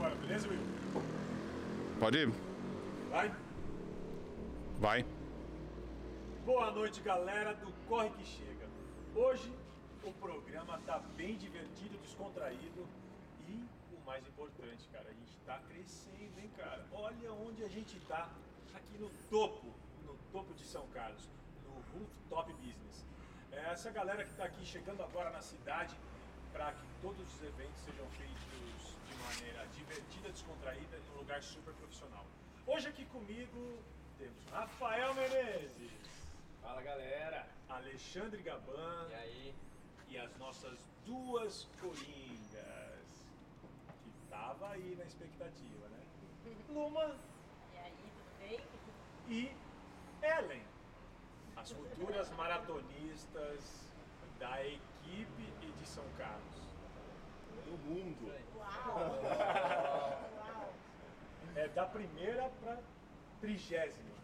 agora, beleza, Will? Pode ir? Vai. Vai. Boa noite, galera do Corre Que Chega. Hoje o programa tá bem divertido, descontraído e o mais importante, cara, a gente tá crescendo, hein, cara? Olha onde a gente tá, aqui no topo, no topo de São Carlos, no Rooftop Business. É essa galera que tá aqui chegando agora na cidade para que todos os eventos sejam feitos maneira divertida, descontraída e num lugar super profissional. Hoje aqui comigo temos Rafael Menezes, Fala galera! Alexandre Gaban E aí? e as nossas duas coringas, que tava aí na expectativa, né? Luma E aí, tudo bem? e Ellen, as futuras maratonistas da equipe e de São Carlos. Do mundo! Uau! É da primeira para trigésima.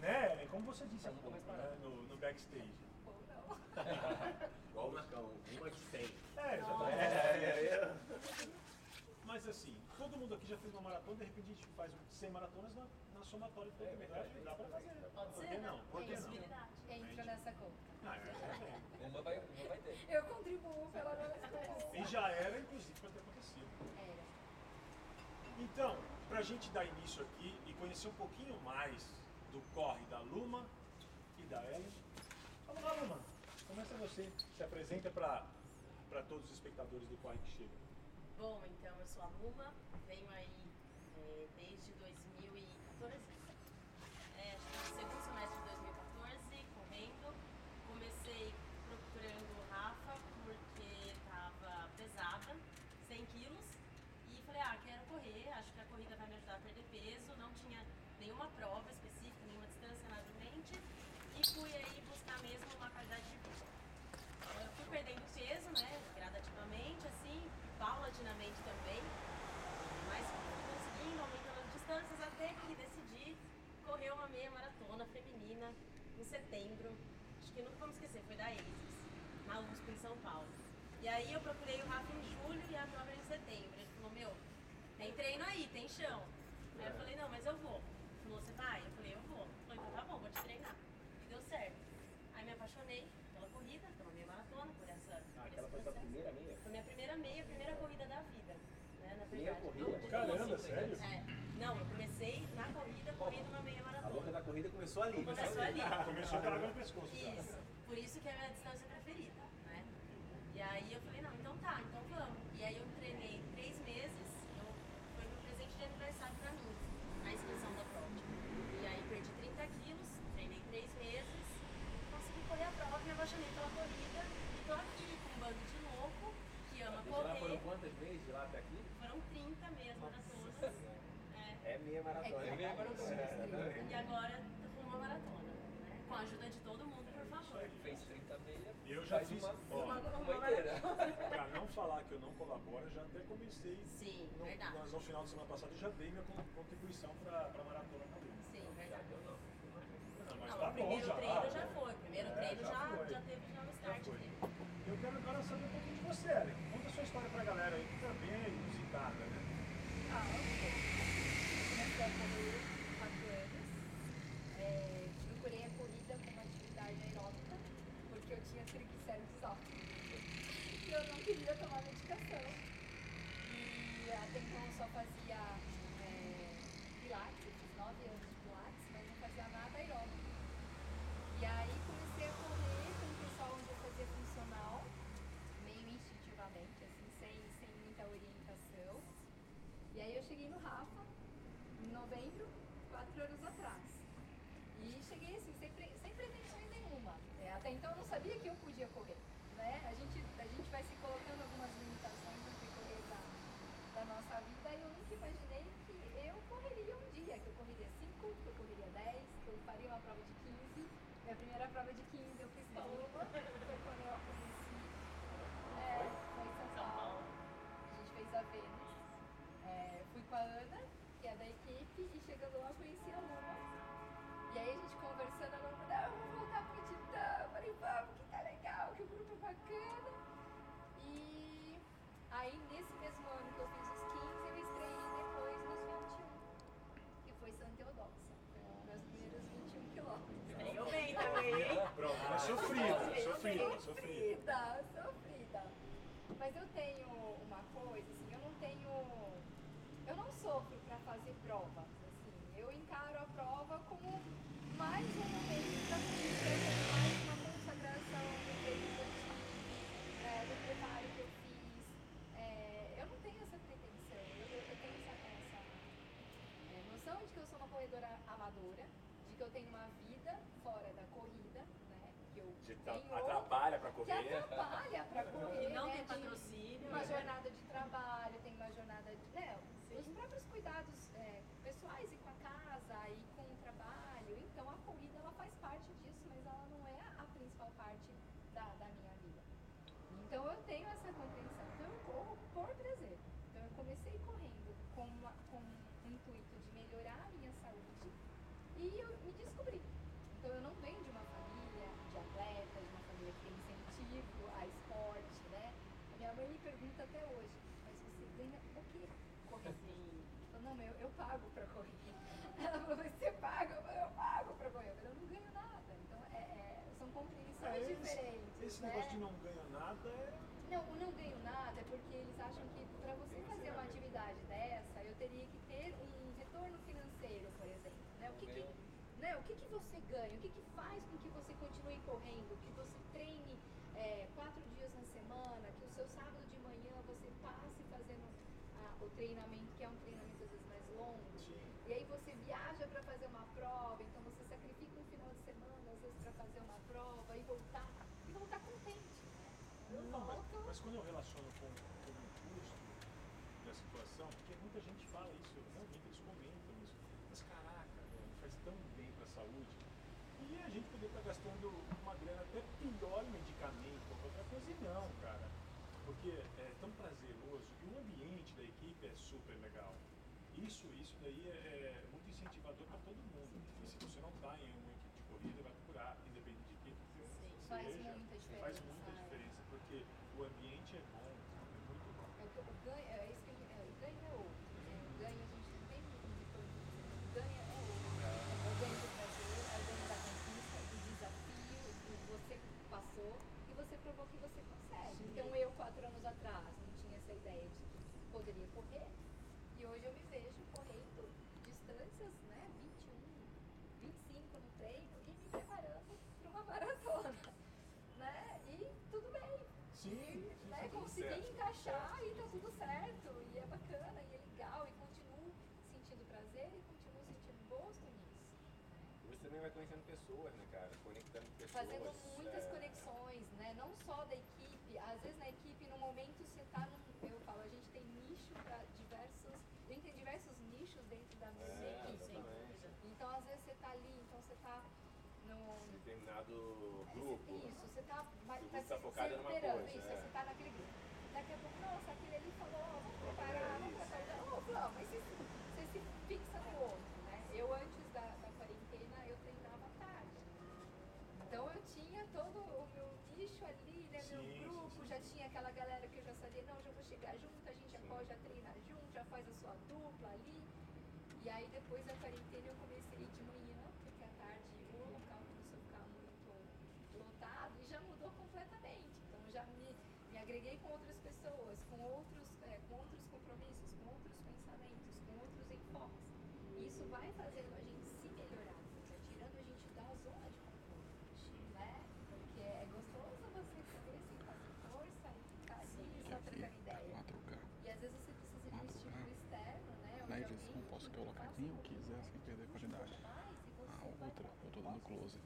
Né, Ellen? Como você disse não parar. né, no, no backstage. Ou não. Igual o Marcão, uma de 100. É, exatamente. Mas assim, todo mundo aqui já fez uma maratona, de repente a gente faz 100 maratonas na, na somatória do É evento. verdade. Dá pra fazer. Pode ser, né? não? Por que não? possibilidade. Entra nessa conta. Ah, é, Uma vai, uma vai ter. Eu contribuo pela nossa. E já era, inclusive, para ter acontecido. Era. Então, para a gente dar início aqui e conhecer um pouquinho mais do corre da Luma e da Ellen, vamos lá, Luma. Começa você. Se apresenta para todos os espectadores do Corre que Chega. Bom, então eu sou a Luma, venho aí é, desde 2014, é, acho que no segundo semestre de 2014, correndo. Comecei procurando o Rafa porque estava pesada, 100 quilos, e falei, ah, quero correr, acho que a corrida vai me ajudar a perder peso, não tinha nenhuma prova específica, nenhuma distância, nada em mente, e fui aí buscar mesmo uma qualidade de vida. Eu fui perdendo peso, né, gradativamente, assim, paulatinamente também, mas fui conseguindo, aumentando as distâncias, até que decidi correr uma meia maratona feminina em setembro, acho que nunca vamos esquecer, foi da ASIS, na USP em São Paulo. E aí eu procurei o Rafa em julho e a prova era em setembro. Ele falou, meu, tem treino aí, tem chão. Aí eu falei, não, mas eu vou. Ele falou, você vai? Eu falei, eu vou. Ele falou, então tá bom, vou te treinar. E deu certo. Aí me apaixonei pela corrida, pela minha maratona, por essa. Ah, por aquela foi sua primeira meia? Foi minha primeira meia, primeira corrida da vida. Né, na verdade. corrida? Não, Caramba, duas. sério? É. Não, eu comecei na corrida correndo uma meia A louca maratona. da corrida começou ali. Começou ali. Começou com a água no pescoço. Isso. Por isso que é a minha distância preferida, né? E aí eu falei, não, então tá, então vamos. E aí eu treinei três meses, eu, foi meu presente de aniversário pra mim, a inscrição da prova. E aí perdi 30 quilos, treinei três meses, consegui correr a prova, me apaixonei pela corrida e tô aqui com um bando de louco que ama De lá foram correr. quantas vezes de lá até aqui? Foram 30 mesmo maratonas. É. É meia maratona. É meia maratona. E agora tô com uma maratona. Né? Com a ajuda de todo mundo, por favor. Fez 30 meia. Eu já faz fiz. Uma, ó, Uma, uma uma inteira. maratona. Pra não falar que eu não colaboro, eu já até comecei. Sim, no, verdade. No, no final de semana passada eu já dei minha con- contribuição pra, pra maratona na Luma. Sim, verdade. Eu não. Não, mas Não, tá o primeiro bom já. treino já foi. O primeiro É, treino já já, foi. já teve já no start foi. dele. Eu quero agora saber um pouquinho de você, Ellen. Conta a sua história pra galera aí, que também é inusitada, né? Ah, ok. Comecei a correr com 4 anos. É, procurei a corrida como atividade aeróbica, porque eu tinha triglicéridos altos. E eu não queria tomar medicação. E até então eu só fazia é, pilates, eu fiz 9 anos de pilates, mas não fazia nada aeróbico. E aí comecei a correr com o pessoal onde eu fazia funcional, meio instintivamente, assim, sem, sem muita orientação. E aí eu cheguei no Rafa, em novembro, quatro anos atrás. E cheguei assim, sem, sem pretensões nenhuma. É, até então eu não sabia que eu podia correr. Né? A, gente, a gente vai se colocando algumas limitações no decorrer da, da nossa vida e eu nunca imaginei que eu correria um dia, que eu correria 5, que eu correria 10, que eu faria uma prova de 15. Minha primeira prova de 15 eu fiz com Mas eu tenho uma coisa, assim, eu não tenho. Eu não sofro para fazer provas. Assim, eu encaro a prova como mais um momento da vida, mais uma consagração do treino que eu tive, é, do preparo que eu fiz. É, eu não tenho essa pretensão, eu, eu tenho essa, essa é, noção de que eu sou uma corredora amadora, de que eu tenho uma vida fora da corrida, né? Que eu Que tá- atrapalha que correr. atrapalha para correr. E não né, tem de- patrocínio. Uma né? jornada de trabalho, tem uma jornada de. Né, os próprios cuidados é, pessoais e com a casa e com o trabalho. Então a corrida ela faz parte disso, mas ela não é a principal parte da, da minha vida. Então eu tenho essa compreensão. Então eu corro por prazer. Então eu comecei correndo com, uma, com o intuito de melhorar a minha saúde e eu me descobri. Então eu não venho de uma família de atletas, de uma família que tem incentivo a esporte, né? A minha mãe me pergunta até hoje, mas você ganha o quê? Correndo? Sim. Eu falo, não, mas eu, eu pago pra correr. Ela falou, mas você paga? Eu falei, eu pago pra correr. Eu falei, eu não ganho nada. Então é, é, são compreensões É, esse- diferentes. Esse negócio de não ganha nada é. Não, o não ganho nada é porque eles acham que para você fazer uma atividade dessa, eu teria que ter um retorno financeiro, por exemplo. Né? O que, que, né? o que, que você ganha? O que, que faz com que você continue correndo? Que você treine é, quatro dias na semana, que o seu sábado de manhã você passe fazendo ah, o treinamento às vezes mais longo. Sim. E aí você viaja para fazer uma prova, então você sacrifica um final de semana, às vezes, para fazer uma prova e voltar, e voltar contente. Né? Eu Não, mas, quando eu relaciono com, com o custo da situação, porque muita gente fala isso, realmente eles comentam isso. Mas caraca, velho, faz tão bem pra saúde. E a gente poderia estar gastando uma grana até pior em medicamento ou qualquer coisa, e não, cara. Porque é tão prazeroso e o ambiente da equipe é super legal. Isso, isso daí é, é muito incentivador para todo mundo. E se você não está em uma equipe de corrida, vai procurar, independente de que Sim, faz seja, muita diferença, Faz muita né? diferença, porque o ambiente é bom, é muito bom. É o, que- o ganho, é isso que é, o ganho é outro. né? O ganho a gente não tem muito retorno. O ganho é outro. É o ganho do prazer, é o ganho da conquista, do desafio, do você passou e você provou que você consegue. Então eu, quatro anos atrás, não tinha essa ideia de que poderia correr. E hoje eu me vejo correndo distâncias, né? 21, 25 no treino e me preparando para uma maratona. Né? E tudo bem. Sim, E, sim, né, consegui certo. encaixar e tá tudo certo. E é bacana, e é legal, e continuo sentindo prazer e continuo sentindo gosto nisso. E Você também vai conhecendo pessoas, né, cara? Conectando pessoas. Fazendo muitas é, conexões, né? Não só da equipe, às vezes na equipe, no momento você tá num. Eu falo, a gente tem nicho para diversos. A gente tem diversos nichos dentro da mesma É, equipe. Sem exatamente. dúvida. Então, às vezes você tá ali, então você tá no. Determinado grupo. Isso, você tá, O tá, tá focado numa coisa, isso, é. você tá naquele grupo. Daqui a pouco, nossa, aquele ali falou, ó, vamos preparar, vamos preparar. Ô, Flávio, mas você, se- você se fixa no outro, né? Eu, antes da, da quarentena, eu treinava tarde. Então, eu tinha todo o meu nicho ali, né? Sim, meu sim, grupo, sim. já tinha aquela galera que eu já sabia, não, já vou chegar junto, a gente já Sim. pode já treinar junto, já faz a sua dupla ali. E aí, depois da quarentena, eu comecei de manhã, porque à tarde o local começou a ficar muito lotado e já mudou completamente. Então já me, me agreguei com outras pessoas, com outros, é, com outros compromissos, com outros pensamentos, com outros enfoques. E isso vai fazendo a gente se melhorar, vai tirando a gente da zona de conforto, Sim. né? Porque é gostoso você saber assim, fazer força e ficar ali Sim. só trocando ideia. 4K. E às vezes você precisa de um 4K. estímulo externo, né? Na Onde edição alguém posso te colocar faça quem eu com que quiser você sem perder puxe qualidade. mais e você A vai outra, falar, eu tô dando posso close. fazer isso, Posso fazer isso, eu posso fazer mais, eu posso ir mais longe.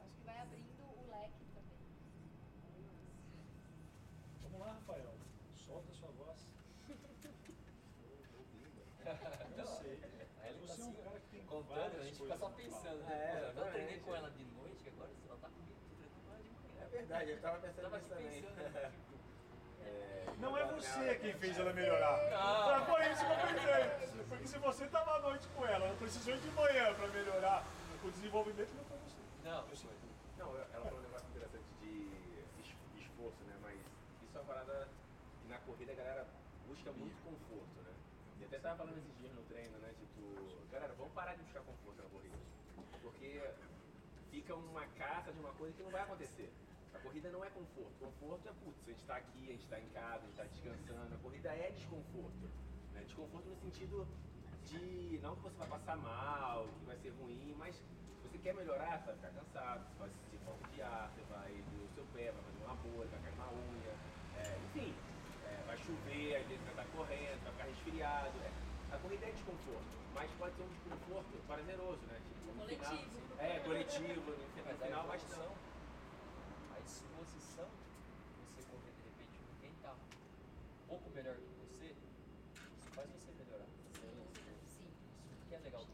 Acho que vai abrindo o leque também. Vamos lá, Rafael. Solta a sua voz. Eu sei. Aí Mas tá você é um cara que tem contando, a gente fica só pensando, É, né? Pô, eu exatamente. treinei com ela de noite, agora ela tá comigo, tô treinando com ela de manhã. É verdade, eu tava pensando nisso também. pensando, né, É, Não é você quem fez ela melhorar. Não. Foi por isso que eu pensei. Porque se você tava à noite com ela, ela precisou ir de manhã pra melhorar o desenvolvimento, não foi você. Não, Eu sei. Não, ela falou um negócio interessante de es- esforço, né? Mas isso é uma parada que na corrida a galera busca muito conforto, né? E até tava falando esses dias no treino, né? Tipo, galera, vamos parar de buscar conforto na corrida. Porque fica uma caça de uma coisa que não vai acontecer. A corrida não é conforto. Conforto é, putz, a gente tá aqui, a gente tá em casa, a gente tá descansando. A corrida é desconforto. Né? Desconforto no sentido de, não que você vai passar mal, que vai ser ruim, mas você quer melhorar, você vai ficar cansado, você vai sentir falta de ar, você vai doer o seu pé, vai fazer uma bolha, vai cair uma unha, é, enfim, é, vai chover, às vezes vai estar correndo, vai ficar resfriado. é. A corrida é desconforto, mas pode ser um desconforto prazeroso, né? Tipo, no final- Coletivo. é, coletivo, no, no Mas a final vai evolução, a exposição, você correr de repente com quem tá um pouco melhor que você, isso faz você melhorar. Sim. Isso que é legal.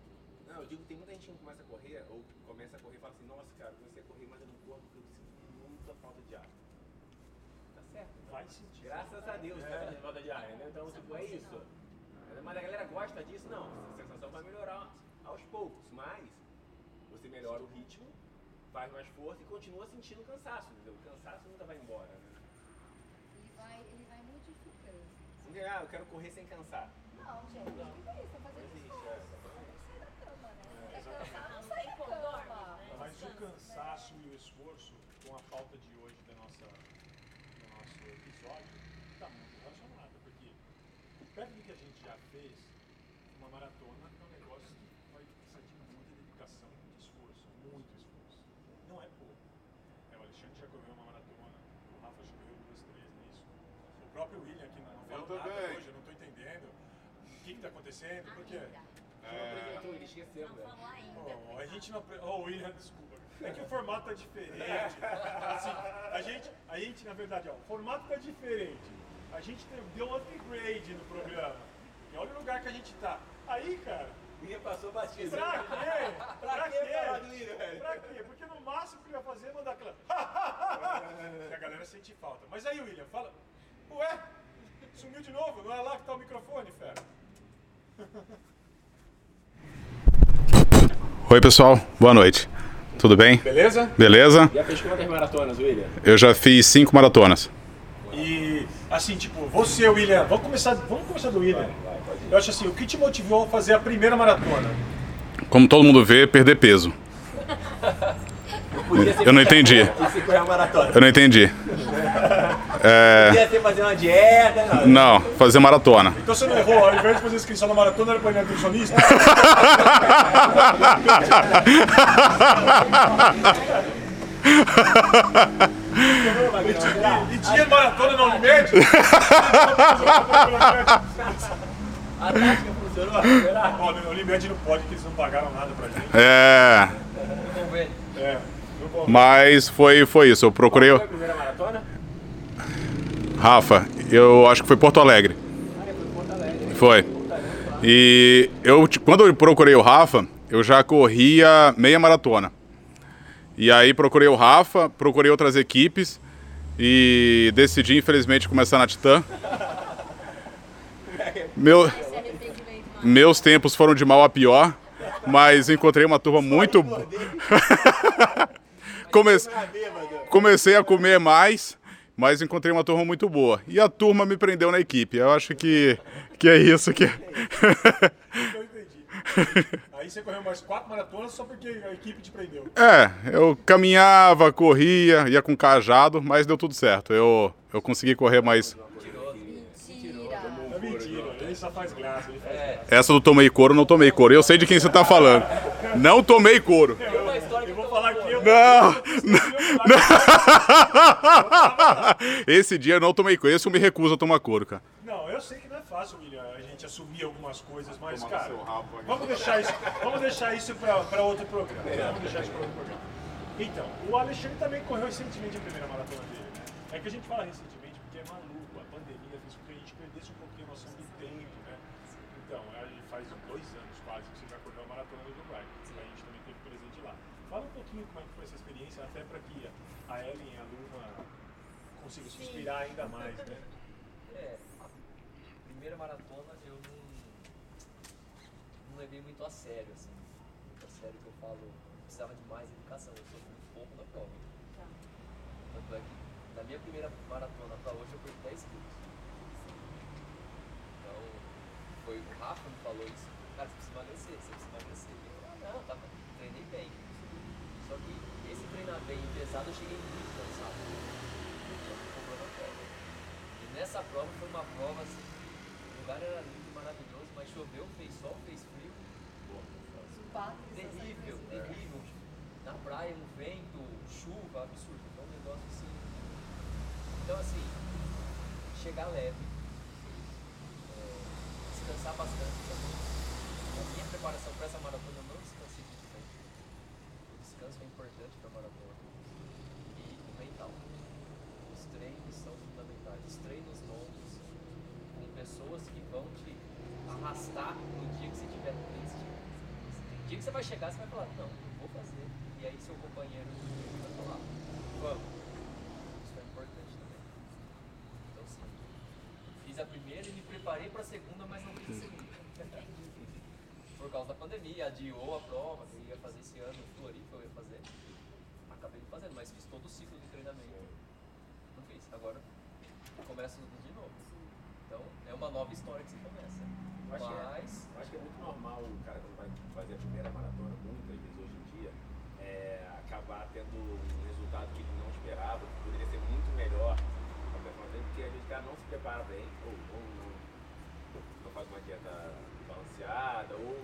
Não, eu digo que tem muita gente que não começa a correr, ou começa a correr e fala assim, nossa cara, eu comecei a correr, mas eu não corro porque eu sinto muita falta de ar. Tá certo. Faz sentido. Graças a Deus, É. tá sentindo falta de ar, né? Então, tipo, é isso. Mas a galera gosta disso? Não. Essa sensação vai melhorar aos poucos, mas você melhora o ritmo, faz mais força e continua sentindo cansaço, entendeu? O cansaço nunca vai embora, né? Ele vai, ele vai modificando. Não ah, eu quero correr sem cansar. Não, gente, não é isso, tá fazendo Não existe, esforço. é. Sai da cama, né? É, Quer cansar, Não não sai da cama. né? Mas o cansaço e o esforço, com a pauta de hoje da nossa, do nosso episódio, está muito relacionado, porque perto do que a gente já fez, uma maratona é um negócio que vai precisar de muita dedicação, muito esforço, muito esforço. Não é pouco. É, o Alexandre já correu uma maratona, o Rafa já correu duas, três nisso. O próprio William aqui não Eu falou nada hoje, eu não estou entendendo. O que está acontecendo? Por quê? Ainda. Não apresentou, ele esqueceu, Não né? falou ainda. Oh, a gente não. Oh, William, desculpa. É que o formato tá diferente. Assim, a gente, a gente, na verdade, ó, o formato tá diferente. A gente deu um upgrade no programa. E olha o lugar que a gente tá. Aí, cara, William passou batido. pra quê? Pra que falar do William, velho? Pra quê? Porque no máximo que ele ia fazer é mandar aquela. que a galera sente falta. Mas aí, William, fala. Ué? Sumiu de novo? Não é lá que tá o microfone, fera? Oi, pessoal. Boa noite. Tudo bem? Beleza? Beleza? Já fez quantas maratonas, William? Eu já fiz cinco maratonas. E assim, tipo, você, William, vamos começar, vamos começar do William. Eu acho assim, o que te motivou a fazer a primeira maratona? Como todo mundo vê, perder peso. Podia Eu não entendi. Podia ser correr uma maratona. Eu não entendi. Podia ser fazer uma dieta, não. Não, fazer maratona. Então você não errou, ao invés de fazer inscrição na maratona, era pra ir na nutricionista? E, e tinha maratona no Unimed? A tática funcionou? Será? Ó, no Unimed não pode, que eles não pagaram nada pra gente. É, Convênio. É, mas foi, foi isso. Eu procurei. Foi a primeira maratona? Rafa, eu acho que foi Porto Alegre. Foi. E eu, quando eu procurei o Rafa, eu já corria meia maratona. E aí procurei o Rafa, procurei outras equipes e decidi, infelizmente, começar na Titã. Meu. Meus tempos foram de mal a pior, mas encontrei uma turma muito. bêbado. comecei a comer mais, mas encontrei uma turma muito boa. E a turma me prendeu na equipe. Eu acho que, que é isso que. Aí você correu mais quatro maratonas só porque a equipe te prendeu. É, eu caminhava, corria, ia com cajado, mas deu tudo certo. Eu, eu consegui correr mais. É ele só faz graça. Ele faz graça. Essa do tomei couro, não tomei couro. Eu sei de quem você tá falando. Não tomei couro. Eu vou falar que eu. Não, não. Esse dia eu não tomei couro. Esse eu me recuso a tomar couro, cara. Não, eu sei que não é fácil, William, a gente assumir algumas coisas, mas, cara, vamos deixar isso, vamos deixar isso pra, pra outro programa. Vamos deixar isso pra outro programa. Então, o Alexandre também correu recentemente a primeira maratona dele, né? É que a gente fala recentemente porque é maluco, a pandemia fez com que a gente perdesse um pouquinho a noção de tempo, né? Então, a gente faz dois anos quase que você já correu a maratona do Uruguai. A gente também teve presente lá. Fala um pouquinho como é que foi essa experiência, até para que a Ellen e a Luna ainda mais, né? É, a primeira maratona eu não, não levei muito a sério, assim. Muito a sério que eu falo, precisava de mais educação, eu sofri um pouco da prova. Tanto é que da minha primeira maratona pra hoje eu perdi 10 quilos. Então, foi o Rafa me falou isso. Cara, você precisa emagrecer, você precisa emagrecer. E eu, ah, não, tava, treinei bem. Só que esse treinar bem e pesado eu cheguei muito cansado. Nessa prova foi uma prova assim, o lugar era lindo, maravilhoso, mas choveu, fez sol, fez frio. Os quatro, Terrível, terrível. Na praia, um vento, chuva, absurdo. Então um negócio assim. Então assim, chegar leve, é, descansar bastante também. A minha preparação para essa maratona eu não descansei muito bem. O descanso é importante para a maratona. E o mental. Os treinos são fundamentais. Os treinos longos, com pessoas que vão te arrastar no dia que você estiver triste. No dia que você vai chegar, você vai falar, não, eu vou fazer. E aí seu companheiro vai falar, vamos. Isso é importante também. Então sim, fiz a primeira e me preparei para a segunda, mas não fiz a segunda. Por causa da pandemia, adiou a prova, que eu ia fazer esse ano, Floripa eu ia fazer. Acabei fazendo, mas fiz todo o ciclo de treinamento. Não fiz. Agora começo tudo de novo. Então é uma nova história que se começa. Eu acho, que é, Mas eu acho que é muito normal o cara quando vai fazer a primeira maratona, muitas vezes hoje em dia, é, acabar tendo um resultado que ele não esperava, que poderia ser muito melhor a performance dele, porque às vezes o cara não se prepara bem, ou, ou não, não faz uma dieta balanceada, ou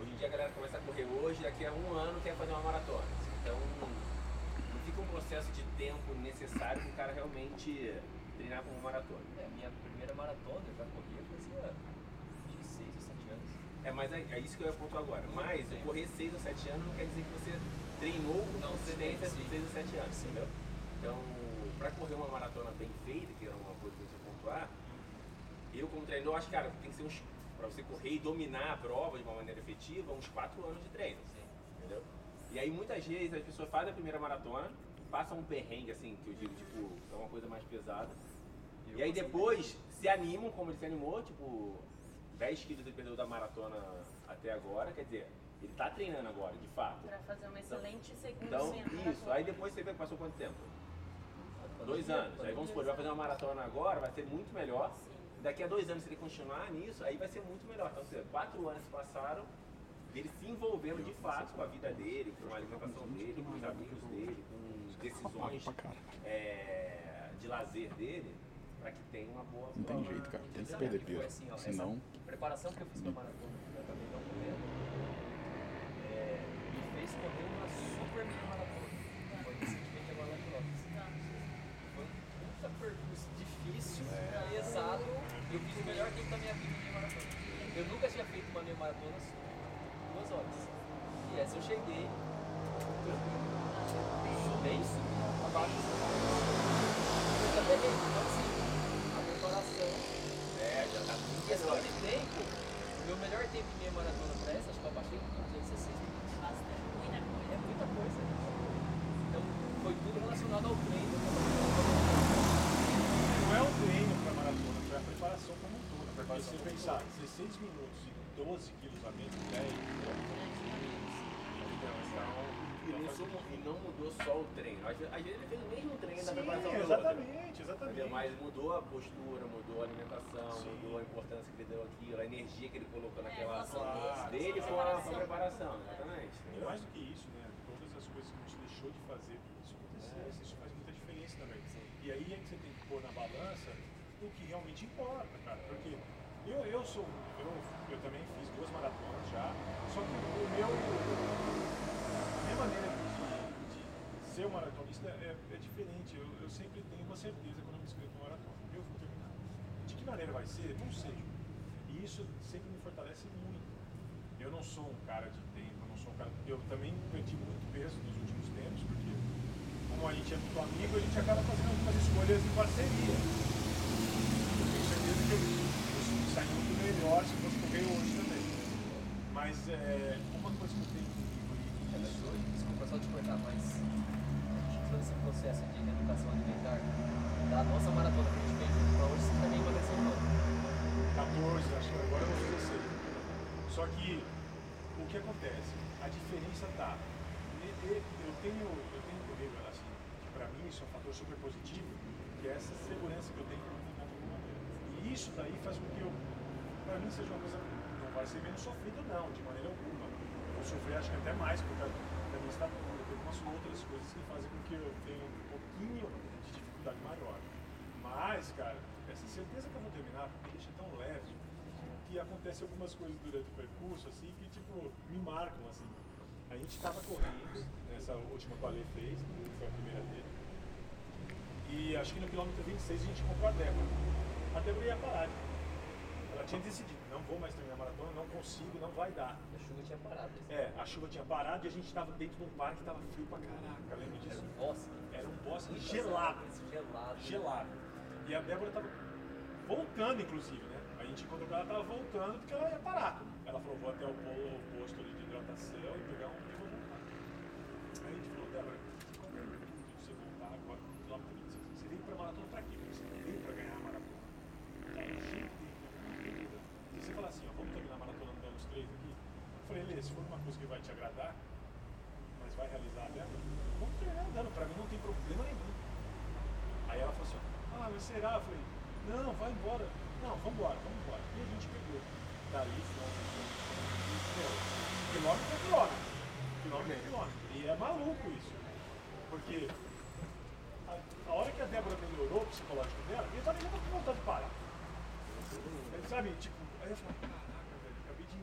hoje em dia a galera começa a correr hoje, daqui a um ano quer fazer uma maratona. Então não fica um processo de tempo necessário para o cara realmente treinar uma maratona. é, minha primeira maratona eu já corria fazia acho que 6 ou 7 anos. É, mas é, é isso que eu ia pontuar agora. Mas Sim. correr 6 ou 7 anos não quer dizer que você treinou com Não, consistência sim, sim. 6 ou 7 anos, entendeu? Então, para correr uma maratona bem feita, que é uma coisa que eu preciso pontuar, eu como treinador acho que, cara, tem que ser uns. Pra você correr e dominar a prova de uma maneira efetiva, uns 4 anos de treino. Sim. Entendeu? E aí muitas vezes as pessoas fazem a primeira maratona, passam um perrengue assim, que eu digo, tipo, é uma coisa mais pesada. Eu E aí depois se animam, como ele se animou, tipo, 10 quilos ele perdeu da maratona até agora, quer dizer, ele tá treinando agora, de fato. Pra fazer uma excelente segunda Então, isso, aí depois você vê que passou quanto tempo? Dois anos. Aí vamos supor, ele vai fazer uma maratona agora, vai ser muito melhor. Sim. Daqui a dois anos, se ele continuar nisso, aí vai ser muito melhor. Então, você vê, quatro anos passaram dele se envolvendo de fato com a vida dele, com a alimentação dele, com os amigos dele, com decisões é, de lazer dele, para que tenha uma boa Não tem jeito, cara. Tem que perder peso. assim, ó, Senão. Preparação que eu fiz pra maratona, eu também não correndo, é, me fez correr uma super meia maratona. Foi recentemente agora lá em Lopes. Tá. Foi um puta percurso difícil, pesado. Eu fiz o melhor tempo da minha vida meia maratona. Eu nunca tinha feito uma meia maratona só. Duas horas. E essa eu cheguei bem subi abaixo do Eu também, então assim, a preparação É, já tá tudo questão de tempo, o meu melhor tempo em meia maratona pra essa, acho que eu abaixei com 216 minutos. Bastante, muita coisa. É muita coisa. Então, foi tudo relacionado ao treino. Não é o treino para maratona, foi a preparação como um preparação você pensar 16 minutos e 12 quilos a menos, 10, E não, e mudou só o treino. Às vezes ele fez o mesmo treino da Sim, preparação do outro. exatamente, exatamente. Mas mudou a postura, mudou a alimentação, Sim. mudou a importância que ele deu aquilo, a energia que ele colocou É, naquela Claro. dele com a, preparação. preparação, exatamente. E mais do que isso, né? Todas as coisas que a gente deixou de fazer para que isso acontecesse, isso faz muita diferença também. E aí é que você tem que pôr na balança o que realmente importa, eu, eu sou. Eu, eu também fiz duas maratonas já, só que o meu. A minha maneira de, de ser um maratonista é, é diferente. Eu, eu sempre tenho uma certeza quando eu me inscrevo numa maratona. Eu vou terminar. De que maneira vai ser? Não sei. E isso sempre me fortalece muito. Eu não sou um cara de tempo, eu não sou um cara. Eu também perdi muito peso nos últimos tempos, porque como a gente é muito amigo, a gente acaba fazendo algumas escolhas em parceria. Eu tenho certeza que eu, melhor se fosse correr hoje também. Mas é, uma coisa que eu tenho comigo É, e mas isso. hoje, desculpa só te cortar, mas todo esse processo de reeducação alimentar da nossa maratona que a gente fez pra hoje, você também emagreceu pouco. 14, acho que agora eu vou fazer 16. Só que o que acontece? A diferença tá. e- e- Eu tenho, eu tenho comigo, assim, que pra mim isso é um fator super positivo, que é essa segurança que eu tenho que alimentar de alguma maneira. E isso daí faz com que eu, pra mim seja uma coisa, não vai ser menos sofrido não, de maneira alguma. Vou sofrer acho que até mais por causa da minha estatura, algumas outras coisas que fazem com que eu tenha um pouquinho de dificuldade maior. Mas, cara, essa certeza que eu vou terminar me deixa tão leve que acontece algumas coisas durante o percurso, assim, que, tipo, me marcam, assim. A gente estava correndo, nessa última que o Ale fez, que foi a primeira dele, e acho que no quilômetro 26 a gente encontrou a Débora. A Débora ia parar. Ela tinha decidido, não vou mais terminar a maratona, não consigo, não vai dar. A chuva tinha parado. assim. É, a chuva tinha parado e a gente estava dentro de um parque que estava frio pra caraca, lembra Era disso? um bosque. Era um bosque gelado, árvores, Gelado. gelado. E a Débora estava voltando, inclusive, né? A gente encontrou que ela estava voltando porque ela ia parar. Ela falou, vou até o ali de hidratação e pegar um e vou voltar. Aí a gente falou, Débora, qualquer coisa de você voltar agora no quilômetro 26, você veio pra maratona pra quê? Você não veio pra ganhar a maratona. Aí, Se você falar assim, ó, vamos terminar a maratona andando os três aqui, eu falei, Lê, se for uma coisa que vai te agradar, mas vai realizar a Débora, vamos terminar andando, pra mim não tem problema nenhum. Aí ela falou assim, ah, mas será? Eu falei, não, vai embora. Não, vamos embora, vamos embora. E a gente pegou. Dali, quilômetro é quilômetro. Quilômetro é quilômetro. E é maluco isso. Porque a, a hora que a Débora melhorou o psicológico dela, eu também não com vontade de parar. Sabe, tipo, aí eu falei,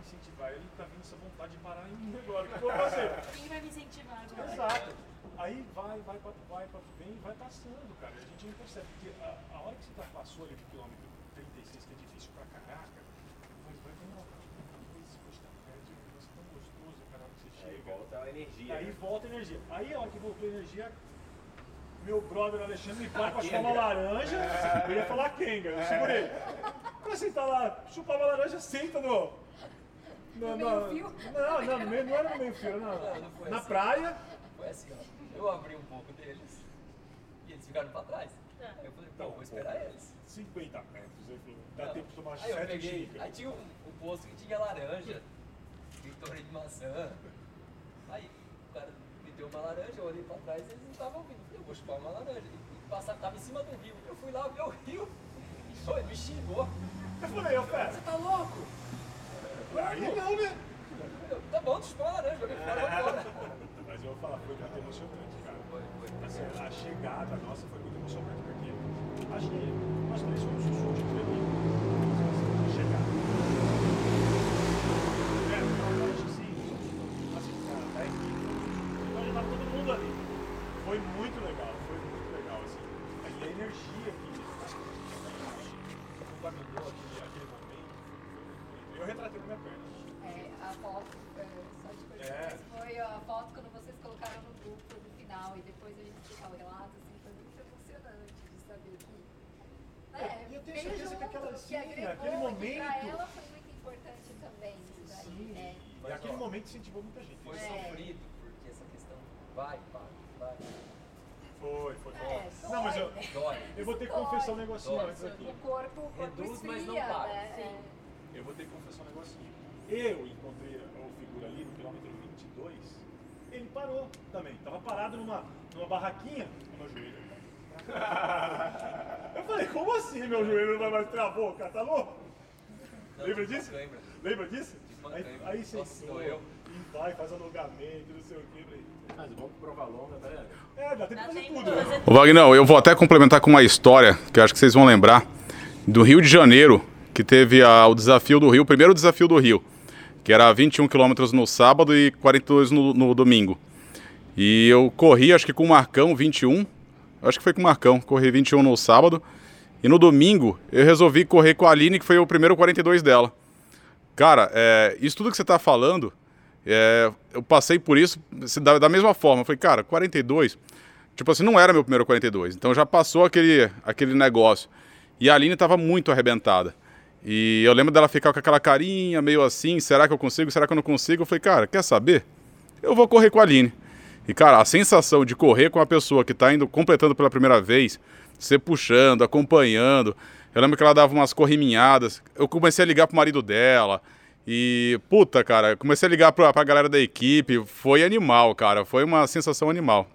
incentivar ele, tá vindo essa vontade de parar em mim agora. O que eu vou fazer? Quem vai me incentivar agora? Exato. Aí vai, vai, vai, vai, vai, vem, vai passando, cara. A gente não percebe. Porque a, a hora que você tá, passou ali pro quilômetro 36, que é difícil pra caraca, mas vai poxa, tá perto, é que você Aí chega. volta a energia. E aí né? volta a energia. Aí a hora que voltou a energia, meu brother Alexandre me para pra chupar uma laranja. Eu ia falar Kenga, eu segurei. Pra sentar lá, chupar uma laranja, senta no. No meio-fio? Não, não, no meio, não era no meio fio, Não, na, não foi na assim. praia. Foi assim, ó. Eu abri um pouco deles e eles ficaram pra trás. Tá. Aí eu falei, não, vou esperar eles. 50 metros, ele falou, dá Não. tempo de tomar Aí eu 7 peguei, xícaras. aí tinha um, um posto que tinha laranja, Vitória de maçã. Aí o cara me deu uma laranja, eu olhei pra trás e eles não estavam ouvindo. Eu falei, eu vou chupar uma laranja. E passar, tava em cima do rio. Eu fui lá ver o rio. Pô, ele me xingou. Eu falei, ô Fé, Você tá louco? Aí não, né? Tá bom, uma laranja, joguei fora agora. Mas eu vou falar, foi muito emocionante, cara. Foi, foi. Assim, a chegada nossa foi muito emocionante, porque acho que nós três fomos os últimos ali. A chegada. É, eu acho assim, assim, cara, da equipe. Então já tava todo mundo ali. Foi muito legal, foi muito legal, assim. E a energia que fundamentou aquele, aquele momento foi muito bonito. Eu retratei com minha perna. É, a foto, é, só te cortando, É. mas foi a foto quando vocês colocaram no grupo no final e depois a gente escutar o relato, assim, foi muito emocionante de saber que. Né, E eu tenho veio sim, agregou, aquele e pra momento- ela foi muito importante também isso daí, Sim. né? E aquele ó, momento incentivou muita gente. Foi É. sofrido, porque essa questão vai, vai, vai. Foi, foi. É, Não, mas eu, dói? Dói. eu vou ter que Dói. confessar um negocinho Dói. antes aqui. O corpo, o corpo Reduz, mas não esfria, para. né? Sim. Eu vou ter que confessar um negocinho. Eu encontrei o figura ali no quilômetro 22. Ele parou também. Tava parado numa, numa barraquinha. O meu joelho. Eu falei, como assim meu joelho não vai mais travou, cara? Tá louco? Não, Lembra disso? cãibra. Lembra disso? Aí, aí sentou doeu. e vai, faz alongamento, não sei o que. Falei, Mas vamos pro prova longa, tá? É, dá tempo de fazer tudo. né? Ô Wagner, eu vou até complementar com uma história que eu acho que vocês vão lembrar do Rio de Janeiro, que teve a- o desafio do Rio, o primeiro desafio do Rio, que era 21 quilômetros no sábado e 42 no, no domingo. E eu corri, acho que com o Marcão, 21. Acho que foi com o Marcão, corri 21 no sábado. E no domingo eu resolvi correr com a Aline, que foi o primeiro 42 dela. Cara, é, isso tudo que você está falando, é, eu passei por isso da, da mesma forma. Eu falei, cara, 42, tipo assim, não era meu primeiro 42. Então já passou aquele, aquele negócio. E a Aline estava muito arrebentada. E eu lembro dela ficar com aquela carinha meio assim, será que eu consigo, será que eu não consigo? Eu falei, cara, quer saber? Eu vou correr com a Aline. E, cara, a sensação de correr com uma pessoa que está indo completando pela primeira vez, você puxando, acompanhando. Eu lembro que ela dava umas corriminhadas. Eu comecei a ligar pro marido dela. E, puta, cara, comecei a ligar pra, pra galera da equipe. Foi animal, cara. Foi uma sensação animal.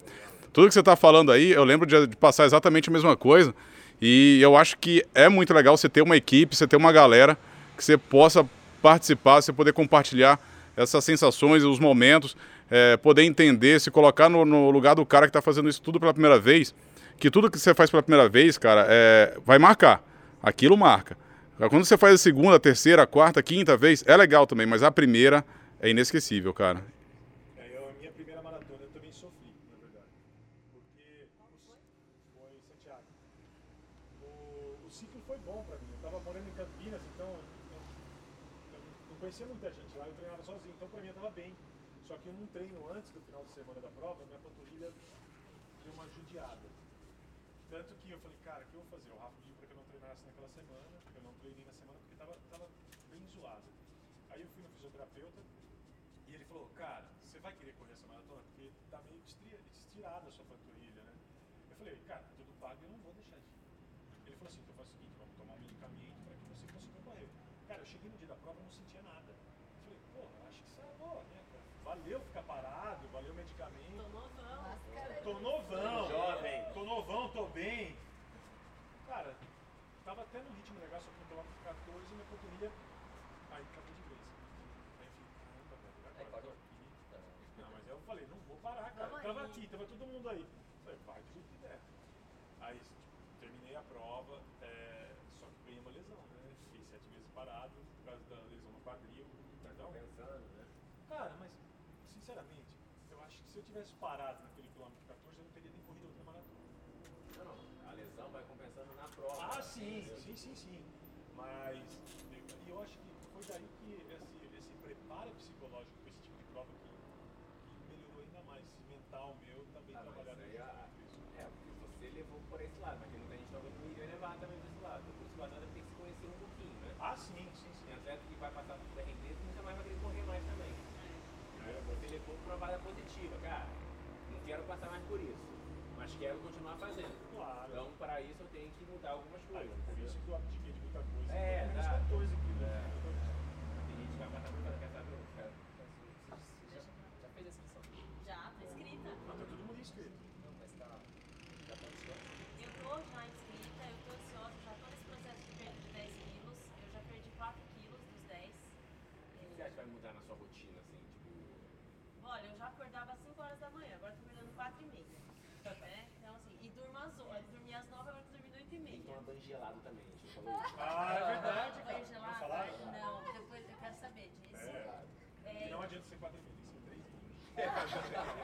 Tudo que você tá falando aí, eu lembro de, de passar exatamente a mesma coisa. E eu acho que é muito legal você ter uma equipe, você ter uma galera que você possa participar, você poder compartilhar essas sensações, os momentos, é, poder entender, se colocar no, no lugar do cara que está fazendo isso tudo pela primeira vez, que tudo que você faz pela primeira vez, cara, é, vai marcar. Aquilo marca. Quando você faz a segunda, a terceira, a quarta, a quinta vez, é legal também, mas a primeira é inesquecível, cara. Milano, todo mundo aí. Eu falei, vai do jeito que der. Aí tipo, terminei a prova, é, só que ganhei uma lesão, né? Fiquei sete meses parado por causa da lesão no quadril. Perdão? Pensando, né? Cara, mas sinceramente, eu acho que se eu tivesse parado naquele quilômetro 14, eu não teria nem corrido outra maratona. Não, não, a lesão vai compensando na prova. Ah, sim, sim, sim, sim. Mas e eu acho que chegou para uma positiva, cara. Não quero passar mais por isso, mas quero continuar fazendo. Claro. Então, para isso, eu tenho que mudar algumas coisas. Ah, por isso que eu abdiquei de muita coisa. É, tá. coisa aqui, né? É. Tem gente que vai passar por cada gelado também. Ah, é verdade, cara. Banho gelado? Falar? Não, depois eu quero saber disso. É. É. Não adianta ser é 4 mil, são 3 mil.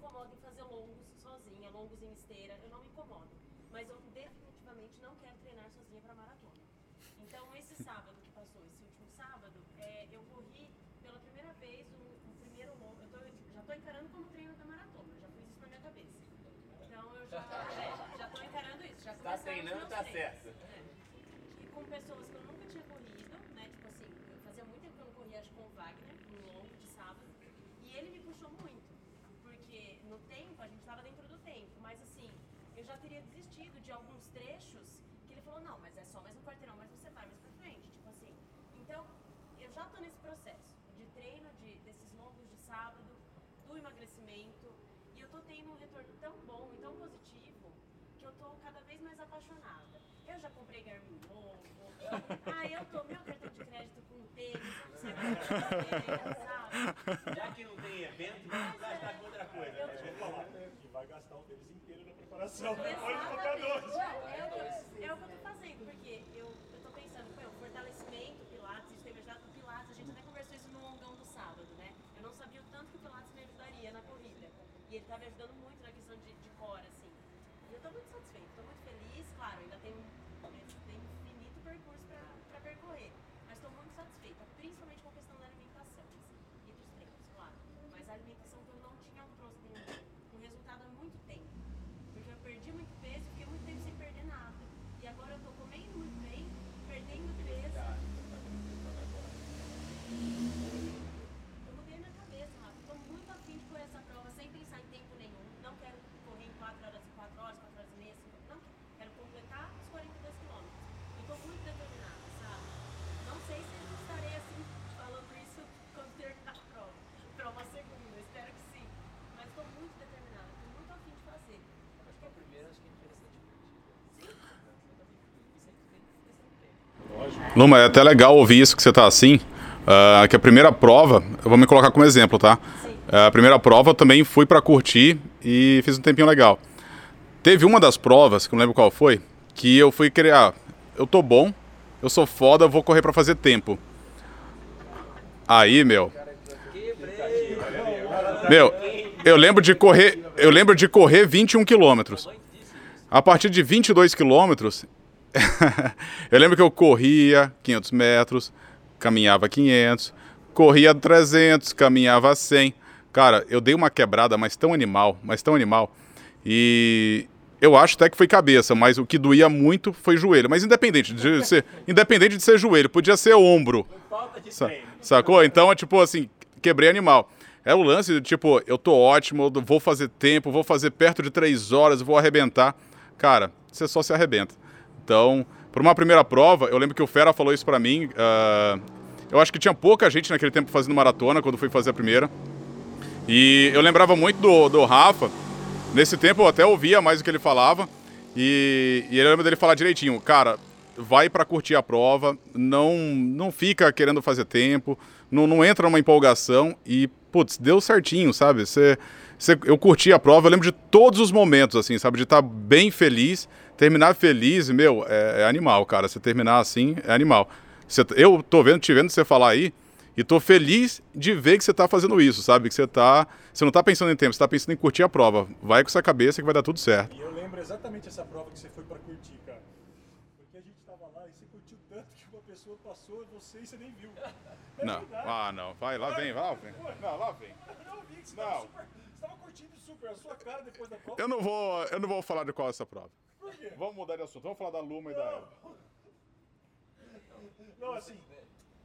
incomodo em fazer longos sozinha, longos em esteira, eu não me incomodo. Mas eu definitivamente não quero treinar sozinha para maratona. Então, esse sábado que passou, esse último sábado, é, eu corri pela primeira vez o, o primeiro longo. Eu, tô, tipo, já estou encarando como treino da maratona, já fiz isso na minha cabeça. Então, eu já, é, já tô encarando isso. Já tá treinando, tá certo. de alguns trechos que ele falou, não, mas é só mais um quarteirão, mas você vai mais pra frente. Tipo assim. Então, eu já tô nesse processo de treino, de, desses longos de sábado, do emagrecimento. E eu tô tendo um retorno tão bom e tão positivo que eu tô cada vez mais apaixonada. Eu já comprei Garmin novo. ah, eu tô meu cartão de crédito com tênis, o que sabe? Já que não tem evento, vamos gastar é, com outra coisa. Eu, né? eu, eu, vai gastar um tênis em coração. Olha os compradores. É o que eu Luma, é até legal ouvir isso que você tá assim. ah, que a primeira prova, eu vou me colocar como exemplo, tá? Ah, a primeira prova eu também fui pra curtir e fiz um tempinho legal. Teve uma das provas, que eu não lembro qual foi, que eu fui querer, ah, eu tô bom, eu sou foda, eu vou correr pra fazer tempo. Aí, meu, meu, eu lembro de correr, eu lembro de correr 21 quilômetros. A partir de 22 quilômetros, eu lembro que eu corria 500 metros, caminhava 500, corria 300, caminhava 100. Cara, eu dei uma quebrada, mas tão animal, mas tão animal. E eu acho até que foi cabeça, mas o que doía muito foi joelho. Mas independente de ser, independente de ser joelho, podia ser ombro. Sa- sacou? Então é tipo assim, quebrei animal. É o lance de tipo, eu tô ótimo, eu vou fazer tempo, vou fazer perto de três horas, vou arrebentar. Cara, você só se arrebenta. Então, por uma primeira prova, eu lembro que o Fera falou isso pra mim. ah, eu acho que tinha pouca gente naquele tempo fazendo maratona quando fui fazer a primeira. E eu lembrava muito do, do Rafa. Nesse tempo eu até ouvia mais o que ele falava. E, e eu lembro dele falar direitinho, cara, vai pra curtir a prova, não, não fica querendo fazer tempo, não, não entra numa empolgação e, putz, deu certinho, sabe? Você, eu curti a prova, eu lembro de todos os momentos, assim, sabe? De estar bem feliz, terminar feliz, meu, é, é animal, cara. Você terminar assim é animal. Você- eu tô vendo, te vendo você falar aí, e tô feliz de ver que você tá fazendo isso, sabe? Que você tá. Você não tá pensando em tempo, você tá pensando em curtir a prova. Vai com essa cabeça que vai dar tudo certo. E eu lembro exatamente essa prova que você foi pra curtir, cara. Porque a gente tava lá e você curtiu tanto que uma pessoa passou você e você nem viu. É Não. verdade. Ah, não. Vai, lá vem, lá vem. Não, lá vem. Eu vi que você Não. tava super. Você tava curtindo super a sua cara depois da prova. Eu não vou, eu não vou falar de qual é essa prova. Vamos mudar de assunto. Vamos falar da Luma e da Eva. Não, assim,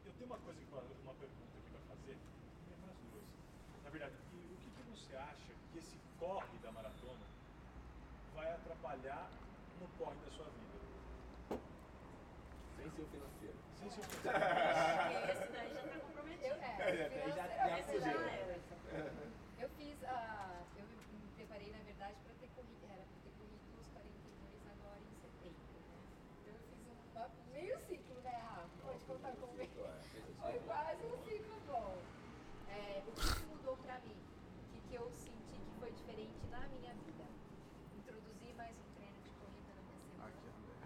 eu tenho uma coisa, que eu- uma pergunta aqui pra fazer. É mais duas. Na verdade, o que, que você acha que esse corre da maratona vai atrapalhar no corre da sua vida? Sem ser o financeiro. Sem ser um Esse daí já tá comprometido. Eu, é, financeiramente já já fudeu. era. Eu fiz a. Eu me preparei, na verdade, para ter corrido. Era para ter corrido os 42 agora em setembro, né? Eu fiz um uma- meio ciclo, né, Rafa? Pode contar comigo. Foi quase um ciclo bom. É, o que que mudou pra mim? O que, que eu senti que foi diferente na minha vida? Introduzi mais um treino de corrida na minha semana.